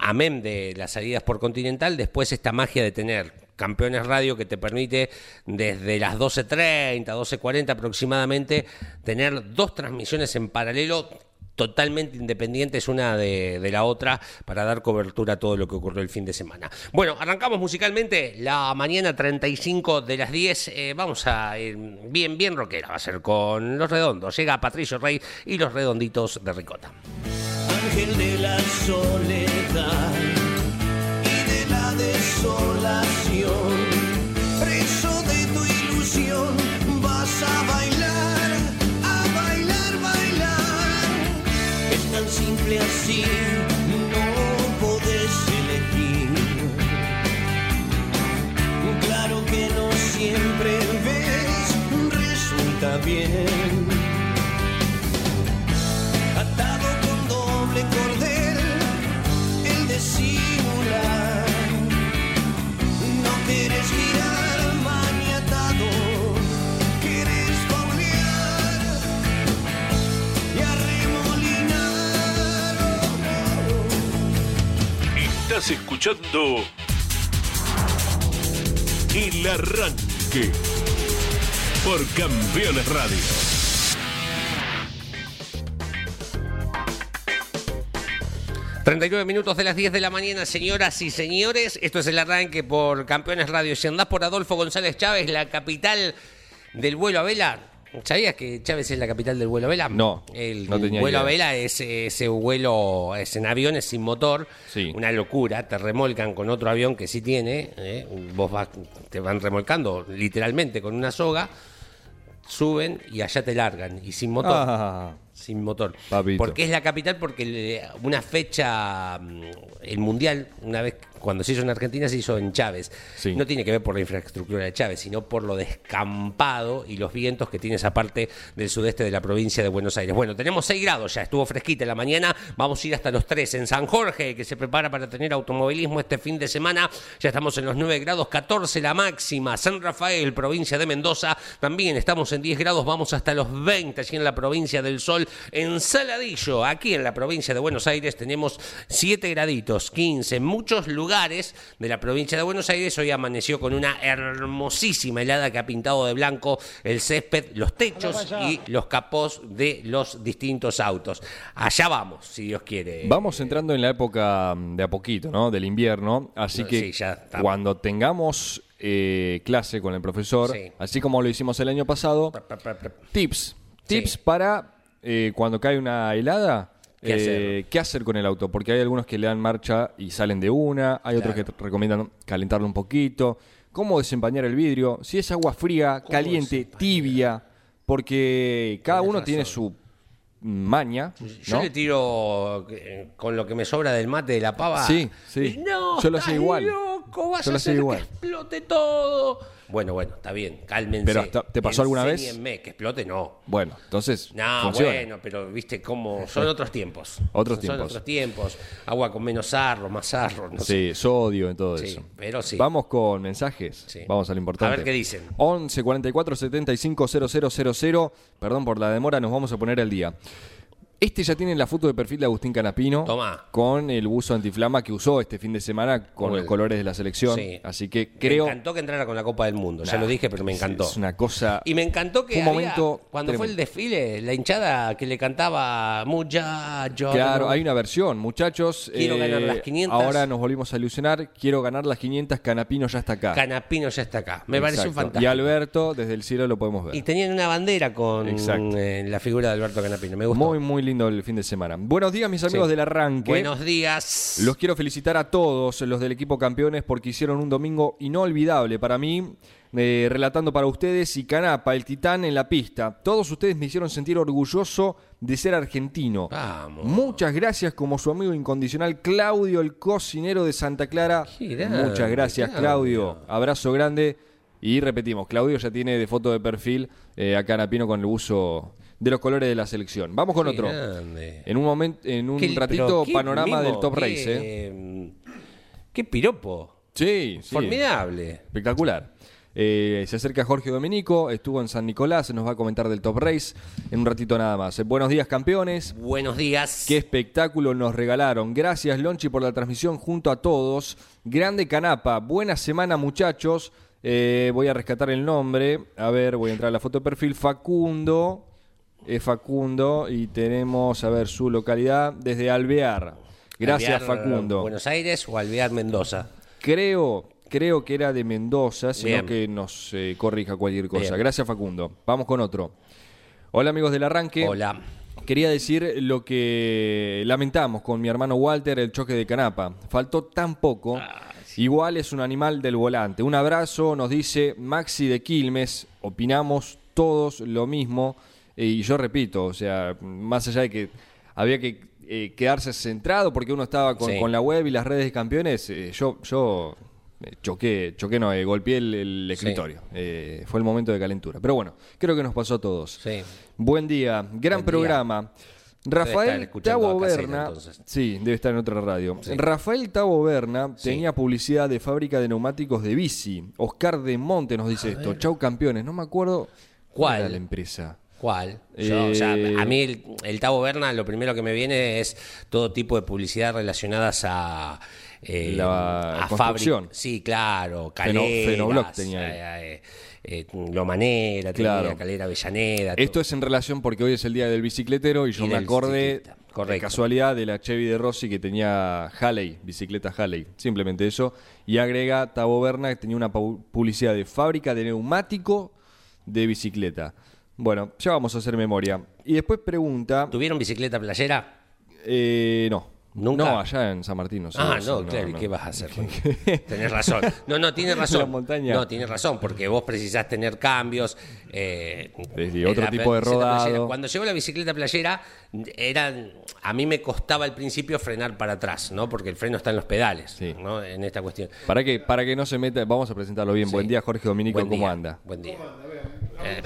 amén de las salidas por Continental, después esta magia de tener Campeones Radio que te permite desde las 12.30, 12.40 aproximadamente, tener dos transmisiones en paralelo totalmente independientes una de, la otra para dar cobertura a todo lo que ocurrió el fin de semana. Bueno, arrancamos musicalmente la mañana 35 de las 10. Eh, vamos a ir bien, bien rockera. Va a ser con Los Redondos. Llega Patricio Rey y Los Redonditos de Ricota. Ángel de la soledad la desolación, preso de tu ilusión, vas a bailar, a bailar, bailar. Es tan simple así, no podés elegir. Claro que no siempre ves, resulta bien. Estás escuchando El Arranque por Campeones Radio. ...39 minutos de las 10 de la mañana, señoras y señores. Esto es el arranque por Campeones Radio. Si andás por Adolfo González Chávez, la capital del vuelo a vela. ¿Sabías que Chávez es la capital del vuelo a vela? No, El no tenía vuelo a vela es ese vuelo, es en aviones sin motor. Sí. Una locura. Te remolcan con otro avión que sí tiene. ¿eh? Vos vas, te van remolcando literalmente con una soga. Suben y allá te largan. Y sin motor. Ah, Sin motor. Papito. Porque es la capital, porque una fecha, mm, el mundial, una vez cuando se hizo en Argentina, se hizo en Chávez. Sí. No tiene que ver por la infraestructura de Chávez, sino por lo descampado y los vientos que tiene esa parte del sudeste de la provincia de Buenos Aires. Bueno, tenemos 6 grados ya, estuvo fresquita en la mañana, vamos a ir hasta los 3 en San Jorge, que se prepara para tener automovilismo este fin de semana. Ya estamos en los 9 grados, 14 la máxima. San Rafael, provincia de Mendoza, también estamos en 10 grados, vamos hasta los 20 allí en la provincia del Sol. En Saladillo, aquí en la provincia de Buenos Aires, tenemos 7 graditos, 15. En muchos lugares de la provincia de Buenos Aires hoy amaneció con una hermosísima helada que ha pintado de blanco el césped, los techos y los capós de los distintos autos. Allá vamos, si Dios quiere. Vamos entrando en la época mm, de a poquito, ¿no? Del invierno. Así No, que sí, ya estamos. cuando tengamos eh, clase con el profesor, Sí. así como lo hicimos el año pasado, tips. Tips Sí. para eh, cuando cae una helada. ¿Qué eh, hacer? ¿Qué hacer con el auto? Porque hay algunos que le dan marcha y salen de una, hay otros que recomiendan calentarlo un poquito. ¿Cómo desempañar el vidrio? Si es agua fría, caliente, tibia, porque cada uno tiene su maña. Yo le tiro eh, con lo que me sobra del mate de la pava. Sí, sí. Y No, Yo lo hacía igual. loco, vas Yo a hacer igual. que explote todo. Bueno, bueno, está bien, cálmense. Pero hasta- ¿te pasó alguna vez? Enséñenme, que explote no. Bueno, entonces No, funciona. bueno, pero viste cómo son otros tiempos. Otros son tiempos. otros tiempos. Agua con menos sarro, más sarro, no sé. Sí, sodio en todo Sí, eso. pero sí. Vamos con mensajes. Sí. Vamos a lo importante. A ver qué dicen. 11 44 75 000. Perdón por la demora, nos vamos a poner al día. Este ya tiene la foto de perfil de Agustín Canapino. Tomá. Con el buzo antiflama que usó este fin de semana con los colores de la selección. Sí. Así que creo. Me encantó que entrara con la Copa del Mundo. Ya Nah, lo dije, pero me encantó. Es una cosa. Y me encantó que un había- momento cuando fue el desfile, la hinchada que le cantaba muchacho. Claro, hay una versión, muchachos. eh, Quiero ganar las 500. Ahora nos volvimos a ilusionar. Quiero ganar las 500. Canapino ya está acá. Canapino ya está acá. Me Exacto. fantástico. Y Alberto, desde el cielo lo podemos ver. Y tenían una bandera con eh, la figura de Alberto Canapino. Me gustó. Muy, muy lindo el fin de semana. Buenos días, mis amigos Sí. del arranque. Buenos días. Los quiero felicitar a todos los del equipo campeones porque hicieron un domingo inolvidable para mí, eh, relatando para ustedes y Canapa, el titán en la pista. Todos ustedes me hicieron sentir orgulloso de ser argentino. Vamos. Muchas gracias como su amigo incondicional Claudio, el cocinero de Santa Clara. Grande, Muchas gracias, Claudio. Claudio. Abrazo grande. Y repetimos, Claudio ya tiene de foto de perfil eh, a Canapino con el uso de los colores de la selección. Vamos con otro. grande. En un momento, en un ratito, panorama del Top qué, Race. ¿eh? Qué piropo. Sí, sí. Formidable. Espectacular. Eh, se acerca Jorge Domenico, estuvo en San Nicolás, nos va a comentar del Top Race en un ratito nada más. Eh, buenos días, campeones. Buenos días. Qué espectáculo nos regalaron. Gracias, Lonchi, por la transmisión junto a todos. Grande Canapa. Buena semana, muchachos. Eh, voy a rescatar el nombre. A ver, voy a entrar a la foto de perfil. Facundo. Es Facundo y tenemos, a ver, su localidad desde Alvear. Gracias, Alvear, Facundo. Buenos Aires o Alvear Mendoza. Creo, creo que era de Mendoza, sino Bien. que nos eh, corrija cualquier cosa. Bien. Gracias, Facundo. Vamos con otro. Hola, amigos del arranque. Hola. Quería decir lo que lamentamos con mi hermano Walter, el choque de Canapa. Faltó tan poco. Igual es un animal del volante. Un abrazo, nos dice Maxi de Quilmes. Opinamos todos lo mismo. Eh, Y yo repito, o sea, más allá de que había que eh, quedarse centrado porque uno estaba con, Sí. con la web y las redes de campeones, eh, yo, yo choqué, choqué no, eh, golpeé el, el escritorio. Fue el momento de calentura. Pero bueno, creo que nos pasó a todos. Sí. Buen día, gran Buen programa. Rafael Tabo Berna, sí, debe estar en otra radio. Sí. Rafael Tabo Berna Sí. tenía publicidad de fábrica de neumáticos de bici. Oscar de Monte nos dice esto. Chau campeones, no me acuerdo ¿Cuál? era la empresa. ¿Cuál? Yo, o sea, Eh, a mí el, el Tabo Berna lo primero que me viene es todo tipo de publicidad relacionadas a... eh, La a construcción. Sí, claro. Fenobloc tenía eh, eh, eh, Lomanera, tenía, Claro. Calera Avellaneda. Esto todo. es en relación porque hoy es el día del bicicletero y yo Y me acordé de casualidad de la Chevy de Rossi que tenía Halley, bicicleta Halley, simplemente eso. Y agrega Tabo Berna que tenía una pu- publicidad de fábrica de neumático de bicicleta. Bueno, ya vamos a hacer memoria. Y después pregunta, ¿Tuvieron bicicleta playera? eh, no. ¿Nunca? No, allá en San Martín. No sé, Ah, no claro, ¿y no. qué vas a hacer? tenés razón. No, no, tienes razón. La montaña. No, tienes razón, porque vos precisás tener cambios. eh, Sí, otro la tipo de rodado. playera. Cuando llegó la bicicleta playera, eran, a mí me costaba al principio frenar para atrás, ¿no? Porque el freno está en los pedales, Sí. ¿no? En esta cuestión. Para que, para que no se meta, vamos a presentarlo bien. Sí. Buen día, Jorge Dominico, Buen ¿cómo día, anda? Buen día. Eh,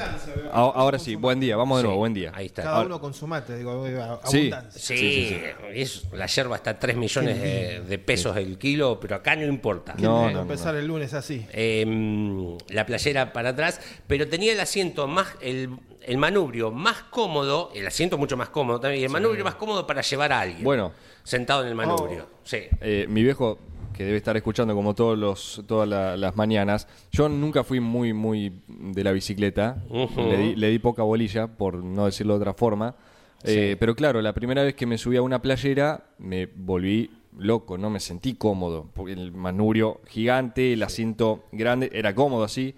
Ahora sí, buen día, vamos de sí, nuevo, buen día. Ahí está. Cada uno con su mate, digo, a- Sí. abundancia. Sí, es- la yerba está a 3 millones de, de pesos el kilo, pero acá no importa. No, lindo no, no, empezar el lunes así. eh, la playera para atrás, pero tenía el asiento más, el, el manubrio más cómodo, el asiento mucho más cómodo también, y el manubrio más cómodo para llevar a alguien. Bueno. Sentado en el manubrio. Oh. Sí. Eh, mi viejo, que debe estar escuchando como todos los, todas la- las mañanas, yo nunca fui muy, muy de la bicicleta. Le, di, le di poca bolilla, por no decirlo de otra forma. Eh, pero claro, la primera vez que me subí a una playera, me volví loco, no me sentí cómodo. Porque el manubrio gigante, el asiento grande, era cómodo así,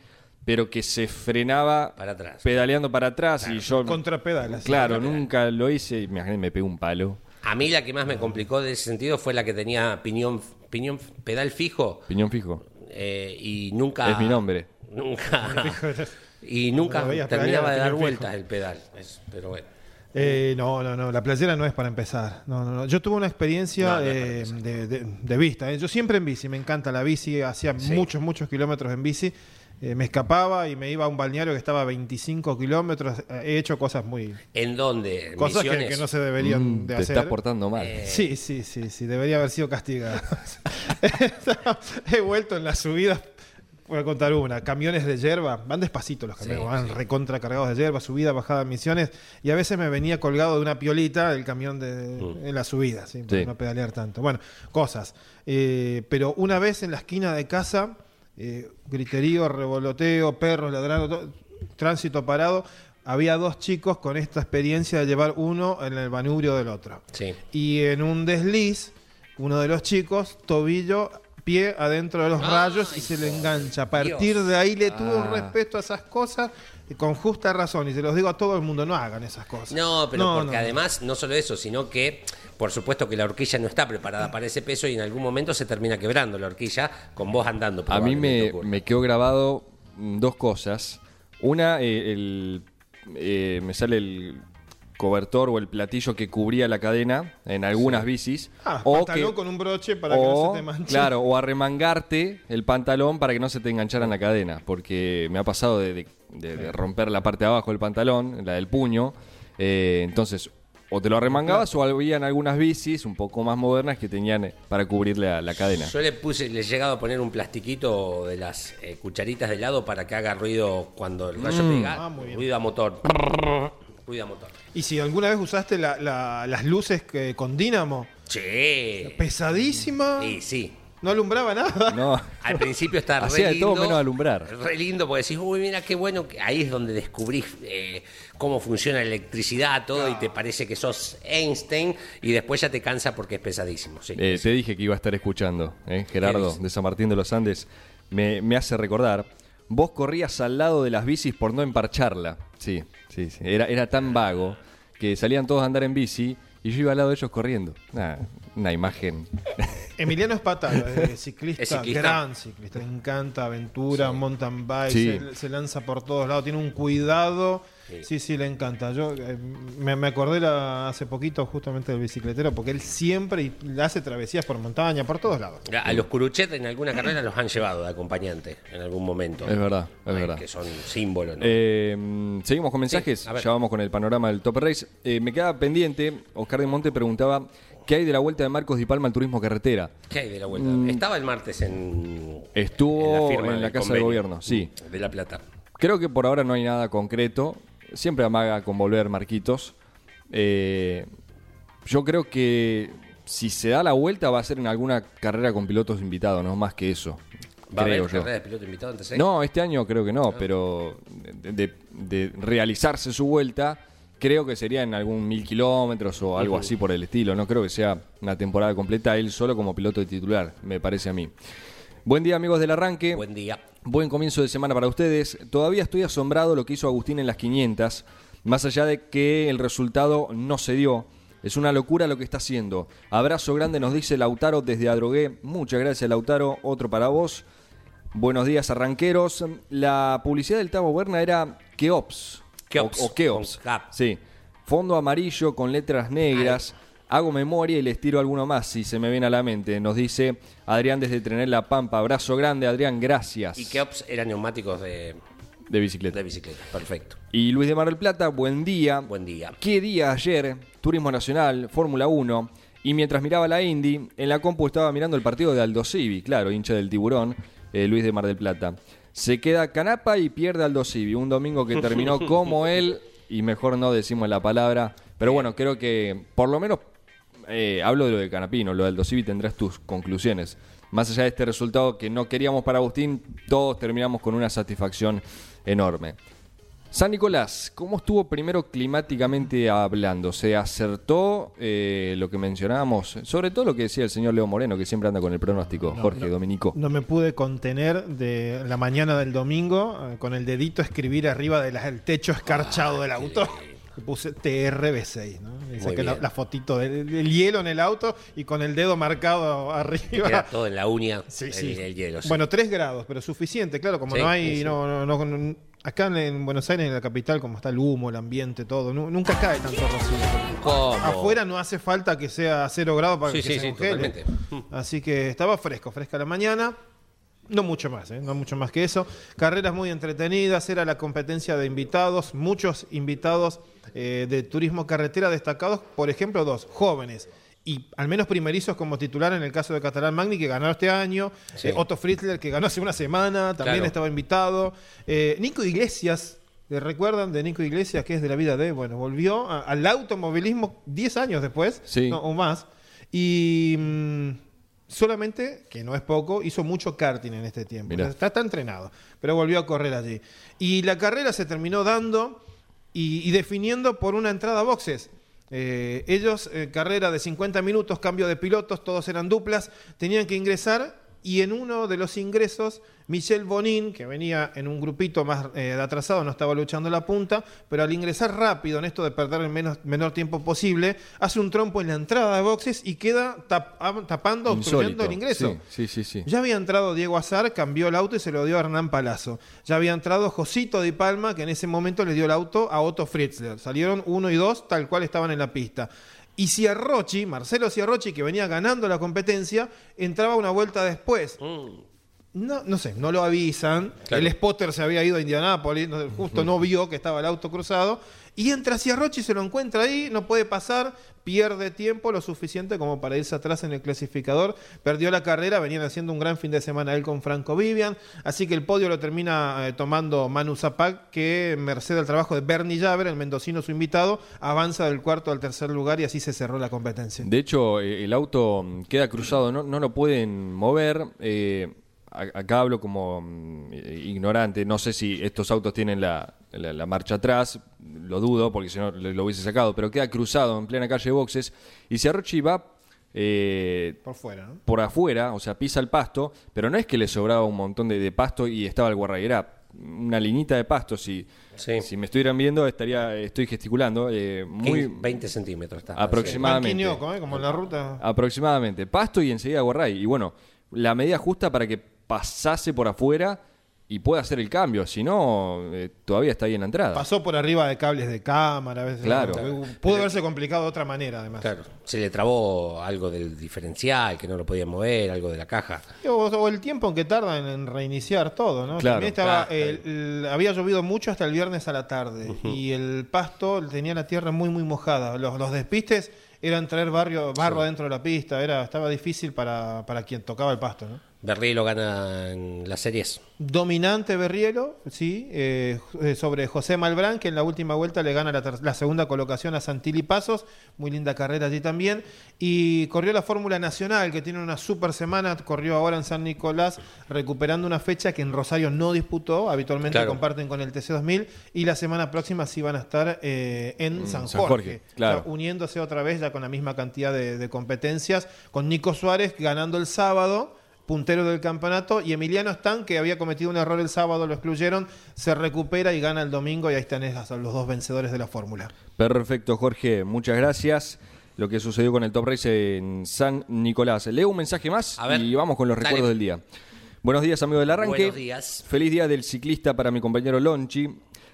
pero que se frenaba Para atrás. pedaleando para atrás y yo... Contrapedal, así. Claro, nunca lo hice y me, me pegó un palo. A mí la que más me complicó de ese sentido fue la que tenía piñón, piñón pedal fijo Piñón fijo. eh, y nunca. Es mi nombre. Nunca. y nunca No lo veías terminaba de dar vueltas fijo. el pedal. Es- pero bueno. Eh, no, no, no, la playera no es para empezar. No, no, no. Yo tuve una experiencia No, no eh, de, de- de vista. eh. Yo siempre en bici, me encanta la bici, hacía Sí. muchos, muchos kilómetros en bici. Eh, me escapaba y me iba a un balneario que estaba a 25 kilómetros. Eh, He hecho cosas muy... ¿En dónde? ¿En Cosas que, no se deberían Mm, de te hacer. estás portando mal. Eh, Sí, sí, sí, sí, debería haber sido castigado. He vuelto en las subidas, voy a contar una, camiones de hierba, van despacito los camiones, Sí, van sí. recontra cargados de hierba, subida, bajada de misiones, y a veces me venía colgado de una piolita el camión de, Mm. en la subida, ¿sí? para Sí. no pedalear tanto. Bueno, cosas. Eh, pero una vez en la esquina de casa, eh, griterío, revoloteo, perros ladrando, todo, tránsito parado, había dos chicos con esta experiencia de llevar uno en el manubrio del otro. Sí. Y en un desliz, uno de los chicos, tobillo, pie adentro de los Ay, rayos y se le engancha. A partir Dios. de ahí le tuvo un Ah. respeto a esas cosas con justa razón. Y se los digo a todo el mundo, no hagan esas cosas. No, pero No, porque no. además, no solo eso, sino que, por supuesto que la horquilla no está preparada para ese peso y en algún momento se termina quebrando la horquilla con vos andando. A mí me, me quedó grabado mm, dos cosas. Una, eh, el, eh, me sale el cobertor o el platillo que cubría la cadena en algunas bicis. Ah, o pantalón que, con un broche para que no se te manche. Claro, o arremangarte el pantalón para que no se te enganchara en la cadena. Porque me ha pasado de, de- de- de romper la parte de abajo del pantalón, la del puño. Eh, entonces, o te lo arremangabas o habían algunas bicis un poco más modernas que tenían eh, para cubrir la, la cadena. Yo le puse, le he llegado a poner un plastiquito de las eh, cucharitas de helado para que haga ruido cuando el rayo pega. Ah, ruido a motor. ruido a motor. Y si alguna vez usaste la- la- las luces que, con dínamo, Sí. pesadísima. Y sí. No alumbraba nada. No. Al principio está re Hacía de lindo. todo menos alumbrar. Re lindo porque decís, uy, mira qué bueno. que Ahí es donde descubrís eh, cómo funciona la electricidad, todo, y te parece que sos Einstein, y después ya te cansa porque es pesadísimo. Sí. Eh, te dije que iba a estar escuchando, ¿eh? Gerardo, dice? de San Martín de los Andes. Me, me hace recordar, vos corrías al lado de las bicis por no emparcharla. Sí, sí, sí. Era, era tan vago que salían todos a andar en bici y yo iba al lado de ellos corriendo. Nah, una imagen. Emiliano Espataro, es ciclista, Es ciclista. gran ciclista, le encanta aventura, mountain bike, Sí. se, se lanza por todos lados, tiene un cuidado. Sí, sí, le encanta. Yo eh, me, me acordé la- hace poquito justamente del bicicletero porque él siempre hace travesías por montaña, por todos lados. A los Curuchet en alguna carrera los han llevado de acompañante en algún momento. Es verdad, es verdad. Que son símbolos. ¿no? Eh, Seguimos con mensajes, Sí, ya vamos con el panorama del Top Race. Eh, me queda pendiente, Oscar de Monte preguntaba, ¿qué hay de la vuelta de Marcos Di Palma al turismo carretera? ¿Qué hay de la vuelta? Mm. Estaba el martes en. Estuvo firma en la del Casa de Gobierno, sí. De La Plata. Creo que por ahora no hay nada concreto. Siempre amaga con volver Marquitos. Eh, yo creo que si se da la vuelta va a ser en alguna carrera con pilotos invitados, no más que eso. ¿Va a haber yo. carrera de piloto invitado antes? eh? No, este año creo que no, pero de, de- de realizarse su vuelta, creo que sería en algún mil kilómetros o algo así por el estilo. No creo que sea una temporada completa él solo como piloto de titular, me parece a mí. Buen día amigos del arranque. Buen día. Buen comienzo de semana para ustedes. Todavía estoy asombrado lo que hizo Agustín en las 500, más allá de que el resultado no se dio. Es una locura lo que está haciendo. Abrazo grande nos dice Lautaro desde Adrogué. Muchas gracias Lautaro. Otro para vos. Buenos días arranqueros. La publicidad del Tabo Berna era Keops. Keops, O, o Keops. Sí. Fondo amarillo con letras negras. Hago memoria y les tiro alguno más si se me viene a la mente. Nos dice Adrián desde Trener La Pampa. Abrazo grande, Adrián. Gracias. Y Keops eran neumáticos de, De bicicleta. de bicicleta. Perfecto. Y Luis de Mar del Plata, buen día. Buen día. ¿Qué día ayer? Turismo Nacional, Fórmula 1. Y mientras miraba la Indy, en la compu estaba mirando el partido de Aldo Civi, claro, hincha del tiburón, eh, Luis de Mar del Plata. Se queda Canapa y pierde Aldo Civi. Un domingo que terminó como él, y mejor no decimos la palabra. Pero bueno, creo que por lo menos eh, hablo de lo de Canapino, lo de Aldo Civi tendrás tus conclusiones. Más allá de este resultado que no queríamos para Agustín, todos terminamos con una satisfacción enorme. San Nicolás, ¿cómo estuvo primero climáticamente hablando? ¿Se acertó eh, lo que mencionábamos? Sobre todo lo que decía el señor Leo Moreno, que siempre anda con el pronóstico. Jorge, Dominico. No me pude contener de la mañana del domingo eh, con el dedito escribir arriba del techo escarchado del auto. Puse TRB6, ¿no? Muy saqué la, fotito del, del hielo en el auto y con el dedo marcado arriba. Queda todo en la uña. Sí, el, sí. el hielo. sí. Bueno, 3 grados, pero suficiente, claro, como no hay, no, no, acá en, en Buenos Aires, en la capital, como está el humo, el ambiente, todo, nu- nunca cae tanto rocío. ¿Cómo? Afuera no hace falta que sea 0 grados para que se congele. Así que estaba fresco, fresca la mañana. No mucho más, ¿eh? no mucho más que eso. Carreras muy entretenidas, era la competencia de invitados, muchos invitados eh, de turismo carretera destacados, por ejemplo, dos jóvenes y al menos primerizos como titular en el caso de Catalán Magni, que ganó este año, Sí. eh, Otto Fritzler, que ganó hace una semana, también Claro. estaba invitado, Nico Iglesias. ¿le ¿Recuerdan de Nico Iglesias, que es de la vida de? Bueno, volvió a- al automovilismo 10 años después, Sí. no, o más. Y mm, solamente, que no es poco, hizo mucho karting en este tiempo. Está, está entrenado, pero volvió a correr allí. Y la carrera se terminó dando y, y definiendo por una entrada a boxes. Eh, ellos, eh, carrera de 50 minutos, cambio de pilotos, todos eran duplas, tenían que ingresar y en uno de los ingresos, Michel Bonin, que venía en un grupito más eh, de atrasado, no estaba luchando la punta, pero al ingresar rápido en esto de perder el menos, menor tiempo posible, hace un trompo en la entrada de boxes y queda tap- tapando, obstruyendo Insólito. el ingreso. Sí, sí, sí. sí. Ya había entrado Diego Azar, cambió el auto y se lo dio a Hernán Palazzo. Ya había entrado Josito Di Palma, que en ese momento le dio el auto a Otto Fritzler. Salieron uno y dos, tal cual estaban en la pista. Y Ciarrochi, Marcelo Ciarrochi, que venía ganando la competencia, entraba una vuelta después. Mm. No, no sé, no lo avisan. Claro. El spotter se había ido a Indianápolis, justo no vio que estaba el auto cruzado. Y entra hacia Rochi, se lo encuentra ahí, no puede pasar, pierde tiempo lo suficiente como para irse atrás en el clasificador. Perdió la carrera, venían haciendo un gran fin de semana él con Franco Vivian. Así que el podio lo termina eh, tomando Manu Zapac, que merced al trabajo de Bernie Javer, el mendocino su invitado, avanza del cuarto al tercer lugar y así se cerró la competencia. De hecho, eh, el auto queda cruzado, no, no lo pueden mover. eh, acá hablo como mm, ignorante, no sé si estos autos tienen la, la- la marcha atrás, lo dudo porque si no lo, lo hubiese sacado, pero queda cruzado en plena calle de boxes y si Arrochi va eh, Por fuera, ¿no? por afuera, o sea, pisa el pasto, pero no es que le sobraba un montón de, de pasto y estaba el guarray, era una linita de pasto. Si, Sí. si me estuvieran viendo, estaría, estoy gesticulando. eh, muy 20 centímetros está. Aproximadamente. ¿eh? Como en la ruta. aproximadamente. Pasto y enseguida guarray. Y bueno, la medida justa para que pasase por afuera y pueda hacer el cambio. Si no, eh, todavía está ahí en la entrada. Pasó por arriba de cables de cámara. A veces, Claro. Pudo haberse complicado de otra manera, además. Claro, se le trabó algo del diferencial, que no lo podía mover, algo de la caja. O, o el tiempo en que tardan en reiniciar todo, ¿no? Claro. También estaba, Claro, el- el- había llovido mucho hasta el viernes a la tarde y el pasto tenía la tierra muy, muy mojada. Los, los despistes eran traer barrio, barro adentro de la pista, era, estaba difícil para, para quien tocaba el pasto, ¿no? Berrielo gana en las series. Dominante Berrielo, sí, eh, eh, sobre José Malbrán, que en la última vuelta le gana la, la segunda colocación a Santilli Pasos, muy linda carrera allí también, y corrió la Fórmula Nacional, que tiene una super semana, corrió ahora en San Nicolás, recuperando una fecha que en Rosario no disputó, habitualmente Claro. comparten con el TC2000, y la semana próxima sí van a estar eh, en San, San Jorge, Jorge, claro. O sea, uniéndose otra vez ya con la misma cantidad de, de competencias, con Nico Suárez ganando el sábado, puntero del campeonato, y Emiliano Stan, que había cometido un error el sábado, lo excluyeron, se recupera y gana el domingo, y ahí están esas- los dos vencedores de la fórmula. Perfecto, Jorge. Muchas gracias. Lo que sucedió con el Top Race en San Nicolás. Leo un mensaje más A ver. y vamos con los Dale. recuerdos del día. Buenos días, amigo del arranque. Buenos días. Feliz día del ciclista para mi compañero Lonchi.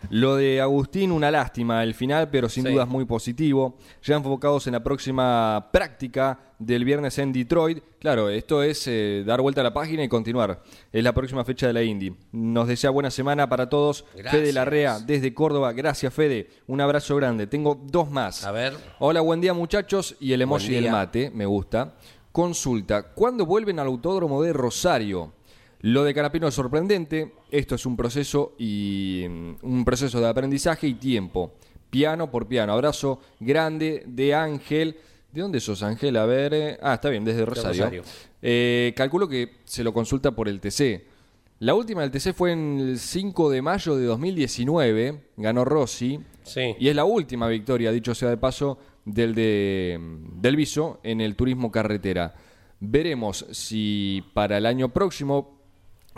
Lo de Agustín, una lástima el final, pero sin Sí. dudas muy positivo. Ya enfocados en la próxima práctica del viernes en Detroit. Claro, esto es eh, dar vuelta a la página y continuar. Es la próxima fecha de la Indy. Nos desea buena semana para todos. Gracias. Fede Larrea, desde Córdoba. Gracias, Fede. Un abrazo grande. Tengo dos más. A ver. Hola, buen día, muchachos. Y el emoji del mate, me gusta. Consulta, ¿cuándo vuelven al autódromo de Rosario? Lo de Canapino es sorprendente. Esto es un proceso y mm, un proceso de aprendizaje y tiempo. Piano por piano. Abrazo grande de Ángel. ¿De dónde sos, Ángel? A ver. eh, Ah, está bien, desde Rosario. Rosario. Eh, calculo que se lo consulta por el TC. La última del TC fue en el 5 de mayo de 2019. Ganó Rossi. Sí. Y es la última victoria, dicho sea de paso, del, de, del Viso en el turismo carretera. Veremos si para el año próximo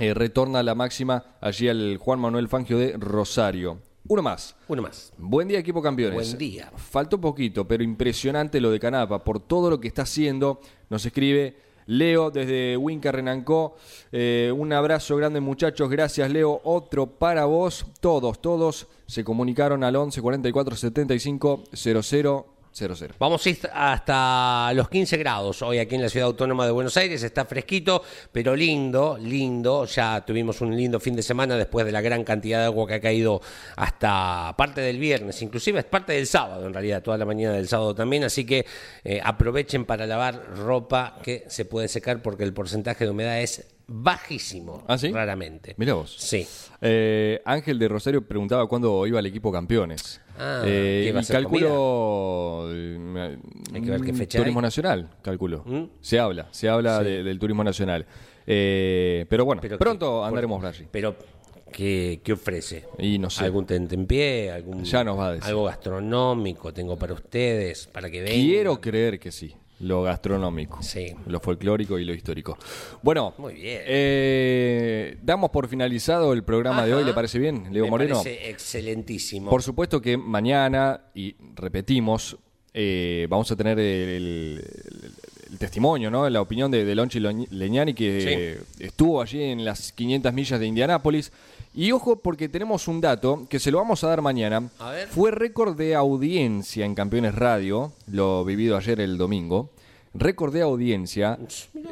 eh, retorna la máxima allí al Juan Manuel Fangio de Rosario. Uno más. Uno más. Buen día, equipo campeones. Buen día. Faltó poquito, pero impresionante lo de Canapa por todo lo que está haciendo. Nos escribe Leo desde Winca Renancó. Eh, un abrazo grande, muchachos. Gracias, Leo. Otro para vos. Todos, todos se comunicaron al 11 44 75 00 00. Vamos a ir hasta los 15 grados hoy aquí en la ciudad autónoma de Buenos Aires. Está fresquito, pero lindo, lindo. Ya tuvimos un lindo fin de semana después de la gran cantidad de agua que ha caído hasta parte del viernes, inclusive es parte del sábado en realidad, toda la mañana del sábado también. Así que eh, aprovechen para lavar ropa que se puede secar porque el porcentaje de humedad es bajísimo, ¿Ah, sí? raramente. Mirá vos. Sí. Eh, Ángel de Rosario preguntaba cuándo iba el equipo campeones. Ah, Eh, ¿qué iba a y ser calculo. eh, Hay que ver qué mm, fecha Turismo hay. Nacional, calculo. ¿Mm? Se habla, se habla de- del Turismo Nacional. Eh, pero bueno, Pero pronto que- andaremos por- allí. Pero, ¿qué, qué ofrece? Y no sé. ¿Algún tentempié? Algún, Ya nos va a decir. Algo gastronómico tengo para ustedes, para que vengan. Quiero creer que sí. Lo gastronómico, Sí. lo folclórico y lo histórico. Bueno, Muy bien. eh, damos por finalizado el programa de hoy. ¿Le parece bien, Leo Me Moreno? parece excelentísimo. Por supuesto que mañana, y repetimos, eh, vamos a tener el, el- el testimonio, ¿no? la opinión de, de Lonchi Leñani, que estuvo allí en las 500 millas de Indianápolis. Y ojo, porque tenemos un dato que se lo vamos a dar mañana. A ver. Fue récord de audiencia en Campeones Radio, lo vivido ayer el domingo. récord de audiencia.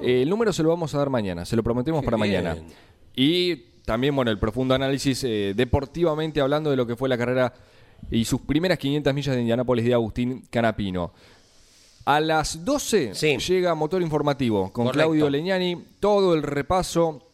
Eh, el número se lo vamos a dar mañana, se lo prometemos Qué para bien. mañana. Y también, bueno, el profundo análisis eh, deportivamente hablando de lo que fue la carrera y sus primeras 500 millas de Indianápolis de Agustín Canapino. A las 12 Sí. llega Motor Informativo con Correcto. Claudio Leñani, todo el repaso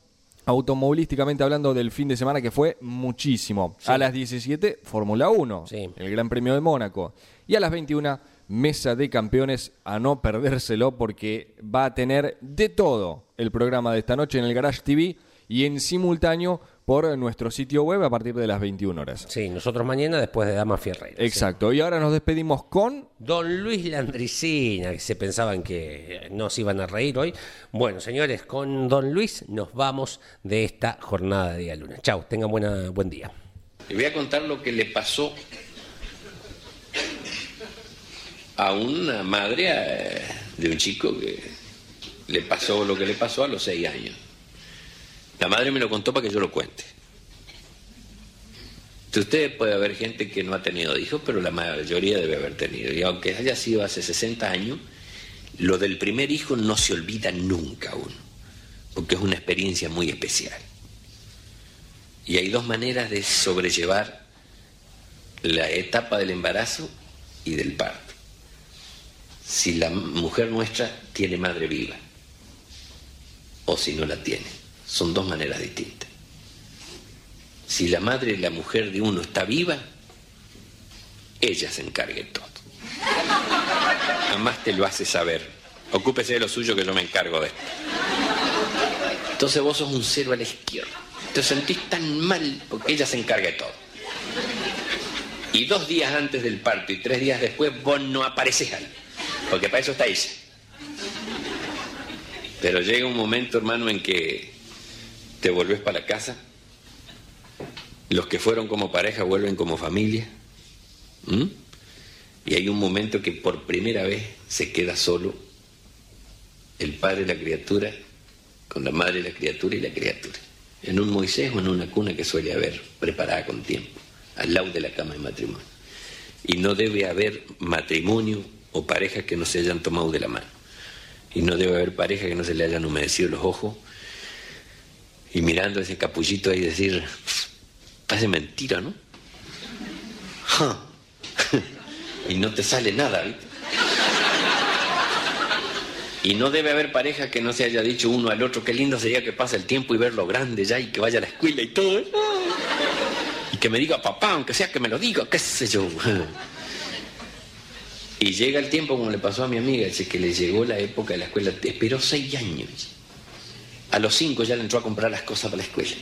automovilísticamente hablando del fin de semana que fue muchísimo. A las 17 Fórmula 1, Sí. el Gran Premio de Mónaco. Y a las 21 Mesa de Campeones a no perdérselo porque va a tener de todo el programa de esta noche en el Garage TV y en simultáneo por nuestro sitio web a partir de las 21 horas. Sí, nosotros mañana después de Dama Fierreira. Exacto. Y ahora nos despedimos con Don Luis Landricina, que se pensaban que no se iban a reír hoy. Bueno, señores, con Don Luis nos vamos de esta jornada de día lunes. Chau, tengan buena, buen día. Le voy a contar lo que le pasó a una madre eh, de un chico que le pasó lo que le pasó a los seis años. La madre me lo contó para que yo lo cuente. De ustedes puede haber gente que no ha tenido hijos, pero la mayoría debe haber tenido. Y aunque haya sido hace 60 años, lo del primer hijo no se olvida nunca uno, porque es una experiencia muy especial. Y hay dos maneras de sobrellevar la etapa del embarazo y del parto. Si la mujer nuestra tiene madre viva o si no la tiene. Son dos maneras distintas. Si la madre y la mujer de uno está viva, ella se encargue de todo. Jamás te lo hace saber. Ocúpese de lo suyo que yo me encargo de esto. Entonces vos sos un cero a la izquierda. Te sentís tan mal porque ella se encarga de todo. Y dos días antes del parto y tres días después vos no apareces ahí. Porque para eso está ella. Pero llega un momento, hermano, en que te volvés para la casa. Los que fueron como pareja vuelven como familia. Y hay un momento que por primera vez se queda solo el padre y la criatura con la madre y la criatura y la criatura. En un Moisés o en una cuna que suele haber, preparada con tiempo, al lado de la cama de matrimonio. Y no debe haber matrimonio o parejas que no se hayan tomado de la mano. Y no debe haber pareja que no se le hayan humedecido los ojos. Y mirando ese capullito ahí decir, parece mentira, ¿no? Y no te sale nada, ¿viste? Y no debe haber pareja que no se haya dicho uno al otro, qué lindo sería que pase el tiempo y verlo grande ya y que vaya a la escuela y todo. Y que me diga papá, aunque sea que me lo diga, qué sé yo. Y llega el tiempo, como le pasó a mi amiga, que le llegó la época de la escuela, esperó seis años. A los cinco ya le entró a comprar las cosas para la escuela.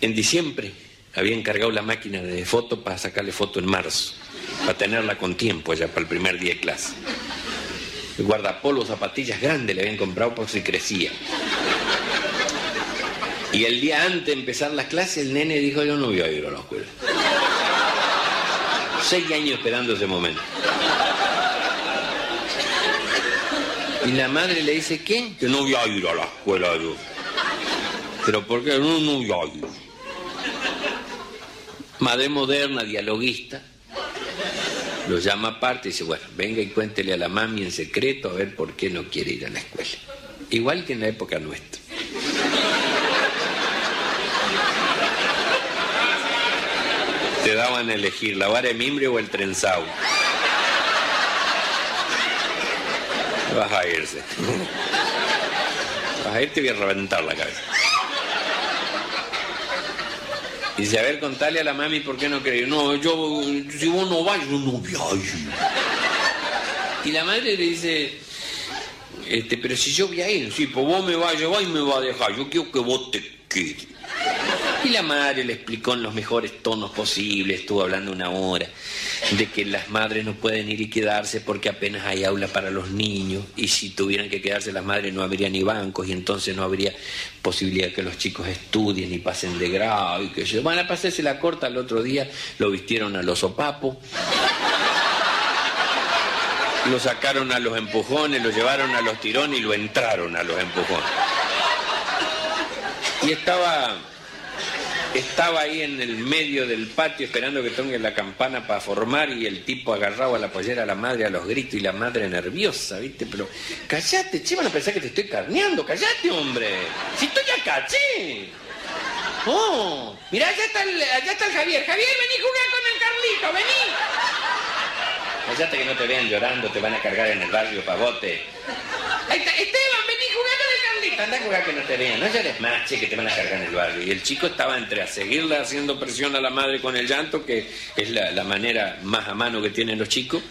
En diciembre había encargado la máquina de foto para sacarle foto en marzo, para tenerla con tiempo ya para el primer día de clase. El zapatillas grandes le habían comprado por si crecía. Y el día antes de empezar la clase, el nene dijo, yo no voy a ir a la escuela. Seis años esperando ese momento. Y la madre le dice, ¿qué? Que no voy a ir a la escuela yo. ¿Pero por qué? No, no voy a ir. Madre moderna, dialoguista, lo llama aparte y dice, bueno, venga y cuéntele a la mami en secreto a ver por qué no quiere ir a la escuela. Igual que en la época nuestra. Te daban a elegir la vara de mimbre o el trenzado. Vas a irse. Vas a irte y voy a reventar la cabeza. Y dice, a ver, contale a la mami por qué no ir. No, yo, si vos no vas, yo no voy ir. Y la madre le dice, este, pero si yo voy a ir, sí, pues vos me vas a llevar y me vas a dejar, yo quiero que vos te quedes. Y la madre le explicó en los mejores tonos posibles, estuvo hablando una hora, de que las madres no pueden ir y quedarse porque apenas hay aula para los niños, y si tuvieran que quedarse las madres no habría ni bancos, y entonces no habría posibilidad que los chicos estudien y pasen de grado, y que yo, van a pasarse la corta el otro día, lo vistieron a los sopapos, lo sacaron a los empujones, lo llevaron a los tirones y lo entraron a los empujones. Y estaba Estaba ahí en el medio del patio esperando que toque la campana para formar y el tipo agarrado a la pollera a la madre a los gritos y la madre nerviosa, ¿viste? Pero callate, che, van a pensar que te estoy carneando, callate, hombre. Si estoy acá, che. Oh, mirá, allá está, el, allá está el Javier. Javier, vení a jugar con el Carlito, vení. Callate que no te vean llorando, te van a cargar en el barrio, pavote. Ahí está, Esteban, vení Anda a jugar que no te vean, no llores más, che, que te van a cargar en el barrio. Y el chico estaba entre a seguirle haciendo presión a la madre con el llanto, que es la, manera más a mano que tienen los chicos,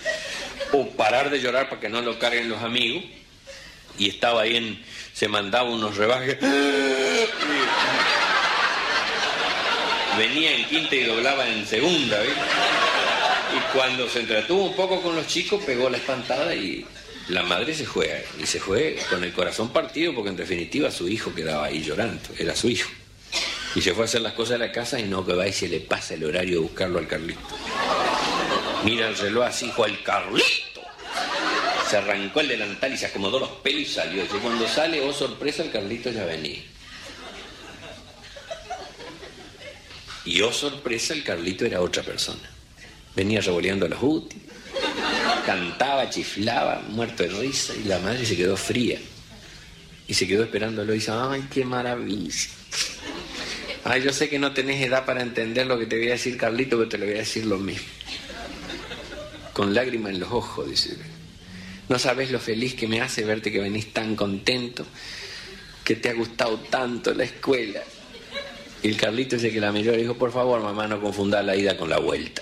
o parar de llorar para que no lo carguen los amigos. Y estaba ahí en, se mandaba unos rebajes. Venía en quinta y doblaba en segunda, ¿viste? Y cuando se entretuvo un poco con los chicos, pegó la espantada y la madre se juega. Y se fue con el corazón partido porque en definitiva su hijo quedaba ahí llorando. Era su hijo. Y se fue a hacer las cosas de la casa y no que va y se le pasa el horario de buscarlo al Carlito. Mira el reloj así, hijo, al Carlito. Se arrancó el delantal y se acomodó los pelos y salió. Y cuando sale, oh sorpresa, el Carlito ya venía. Y oh sorpresa, el Carlito era otra persona. Venía revoleando los útiles, cantaba, chiflaba, muerto de risa, y la madre se quedó fría. Y se quedó esperándolo y dice, ay, qué maravilla. Ay, yo sé que no tenés edad para entender lo que te voy a decir, Carlito, pero te lo voy a decir lo mismo. Con lágrimas en los ojos, dice. No sabes lo feliz que me hace verte que venís tan contento, que te ha gustado tanto la escuela. Y el Carlito dice que la y dijo, por favor, mamá, no confunda la ida con la vuelta.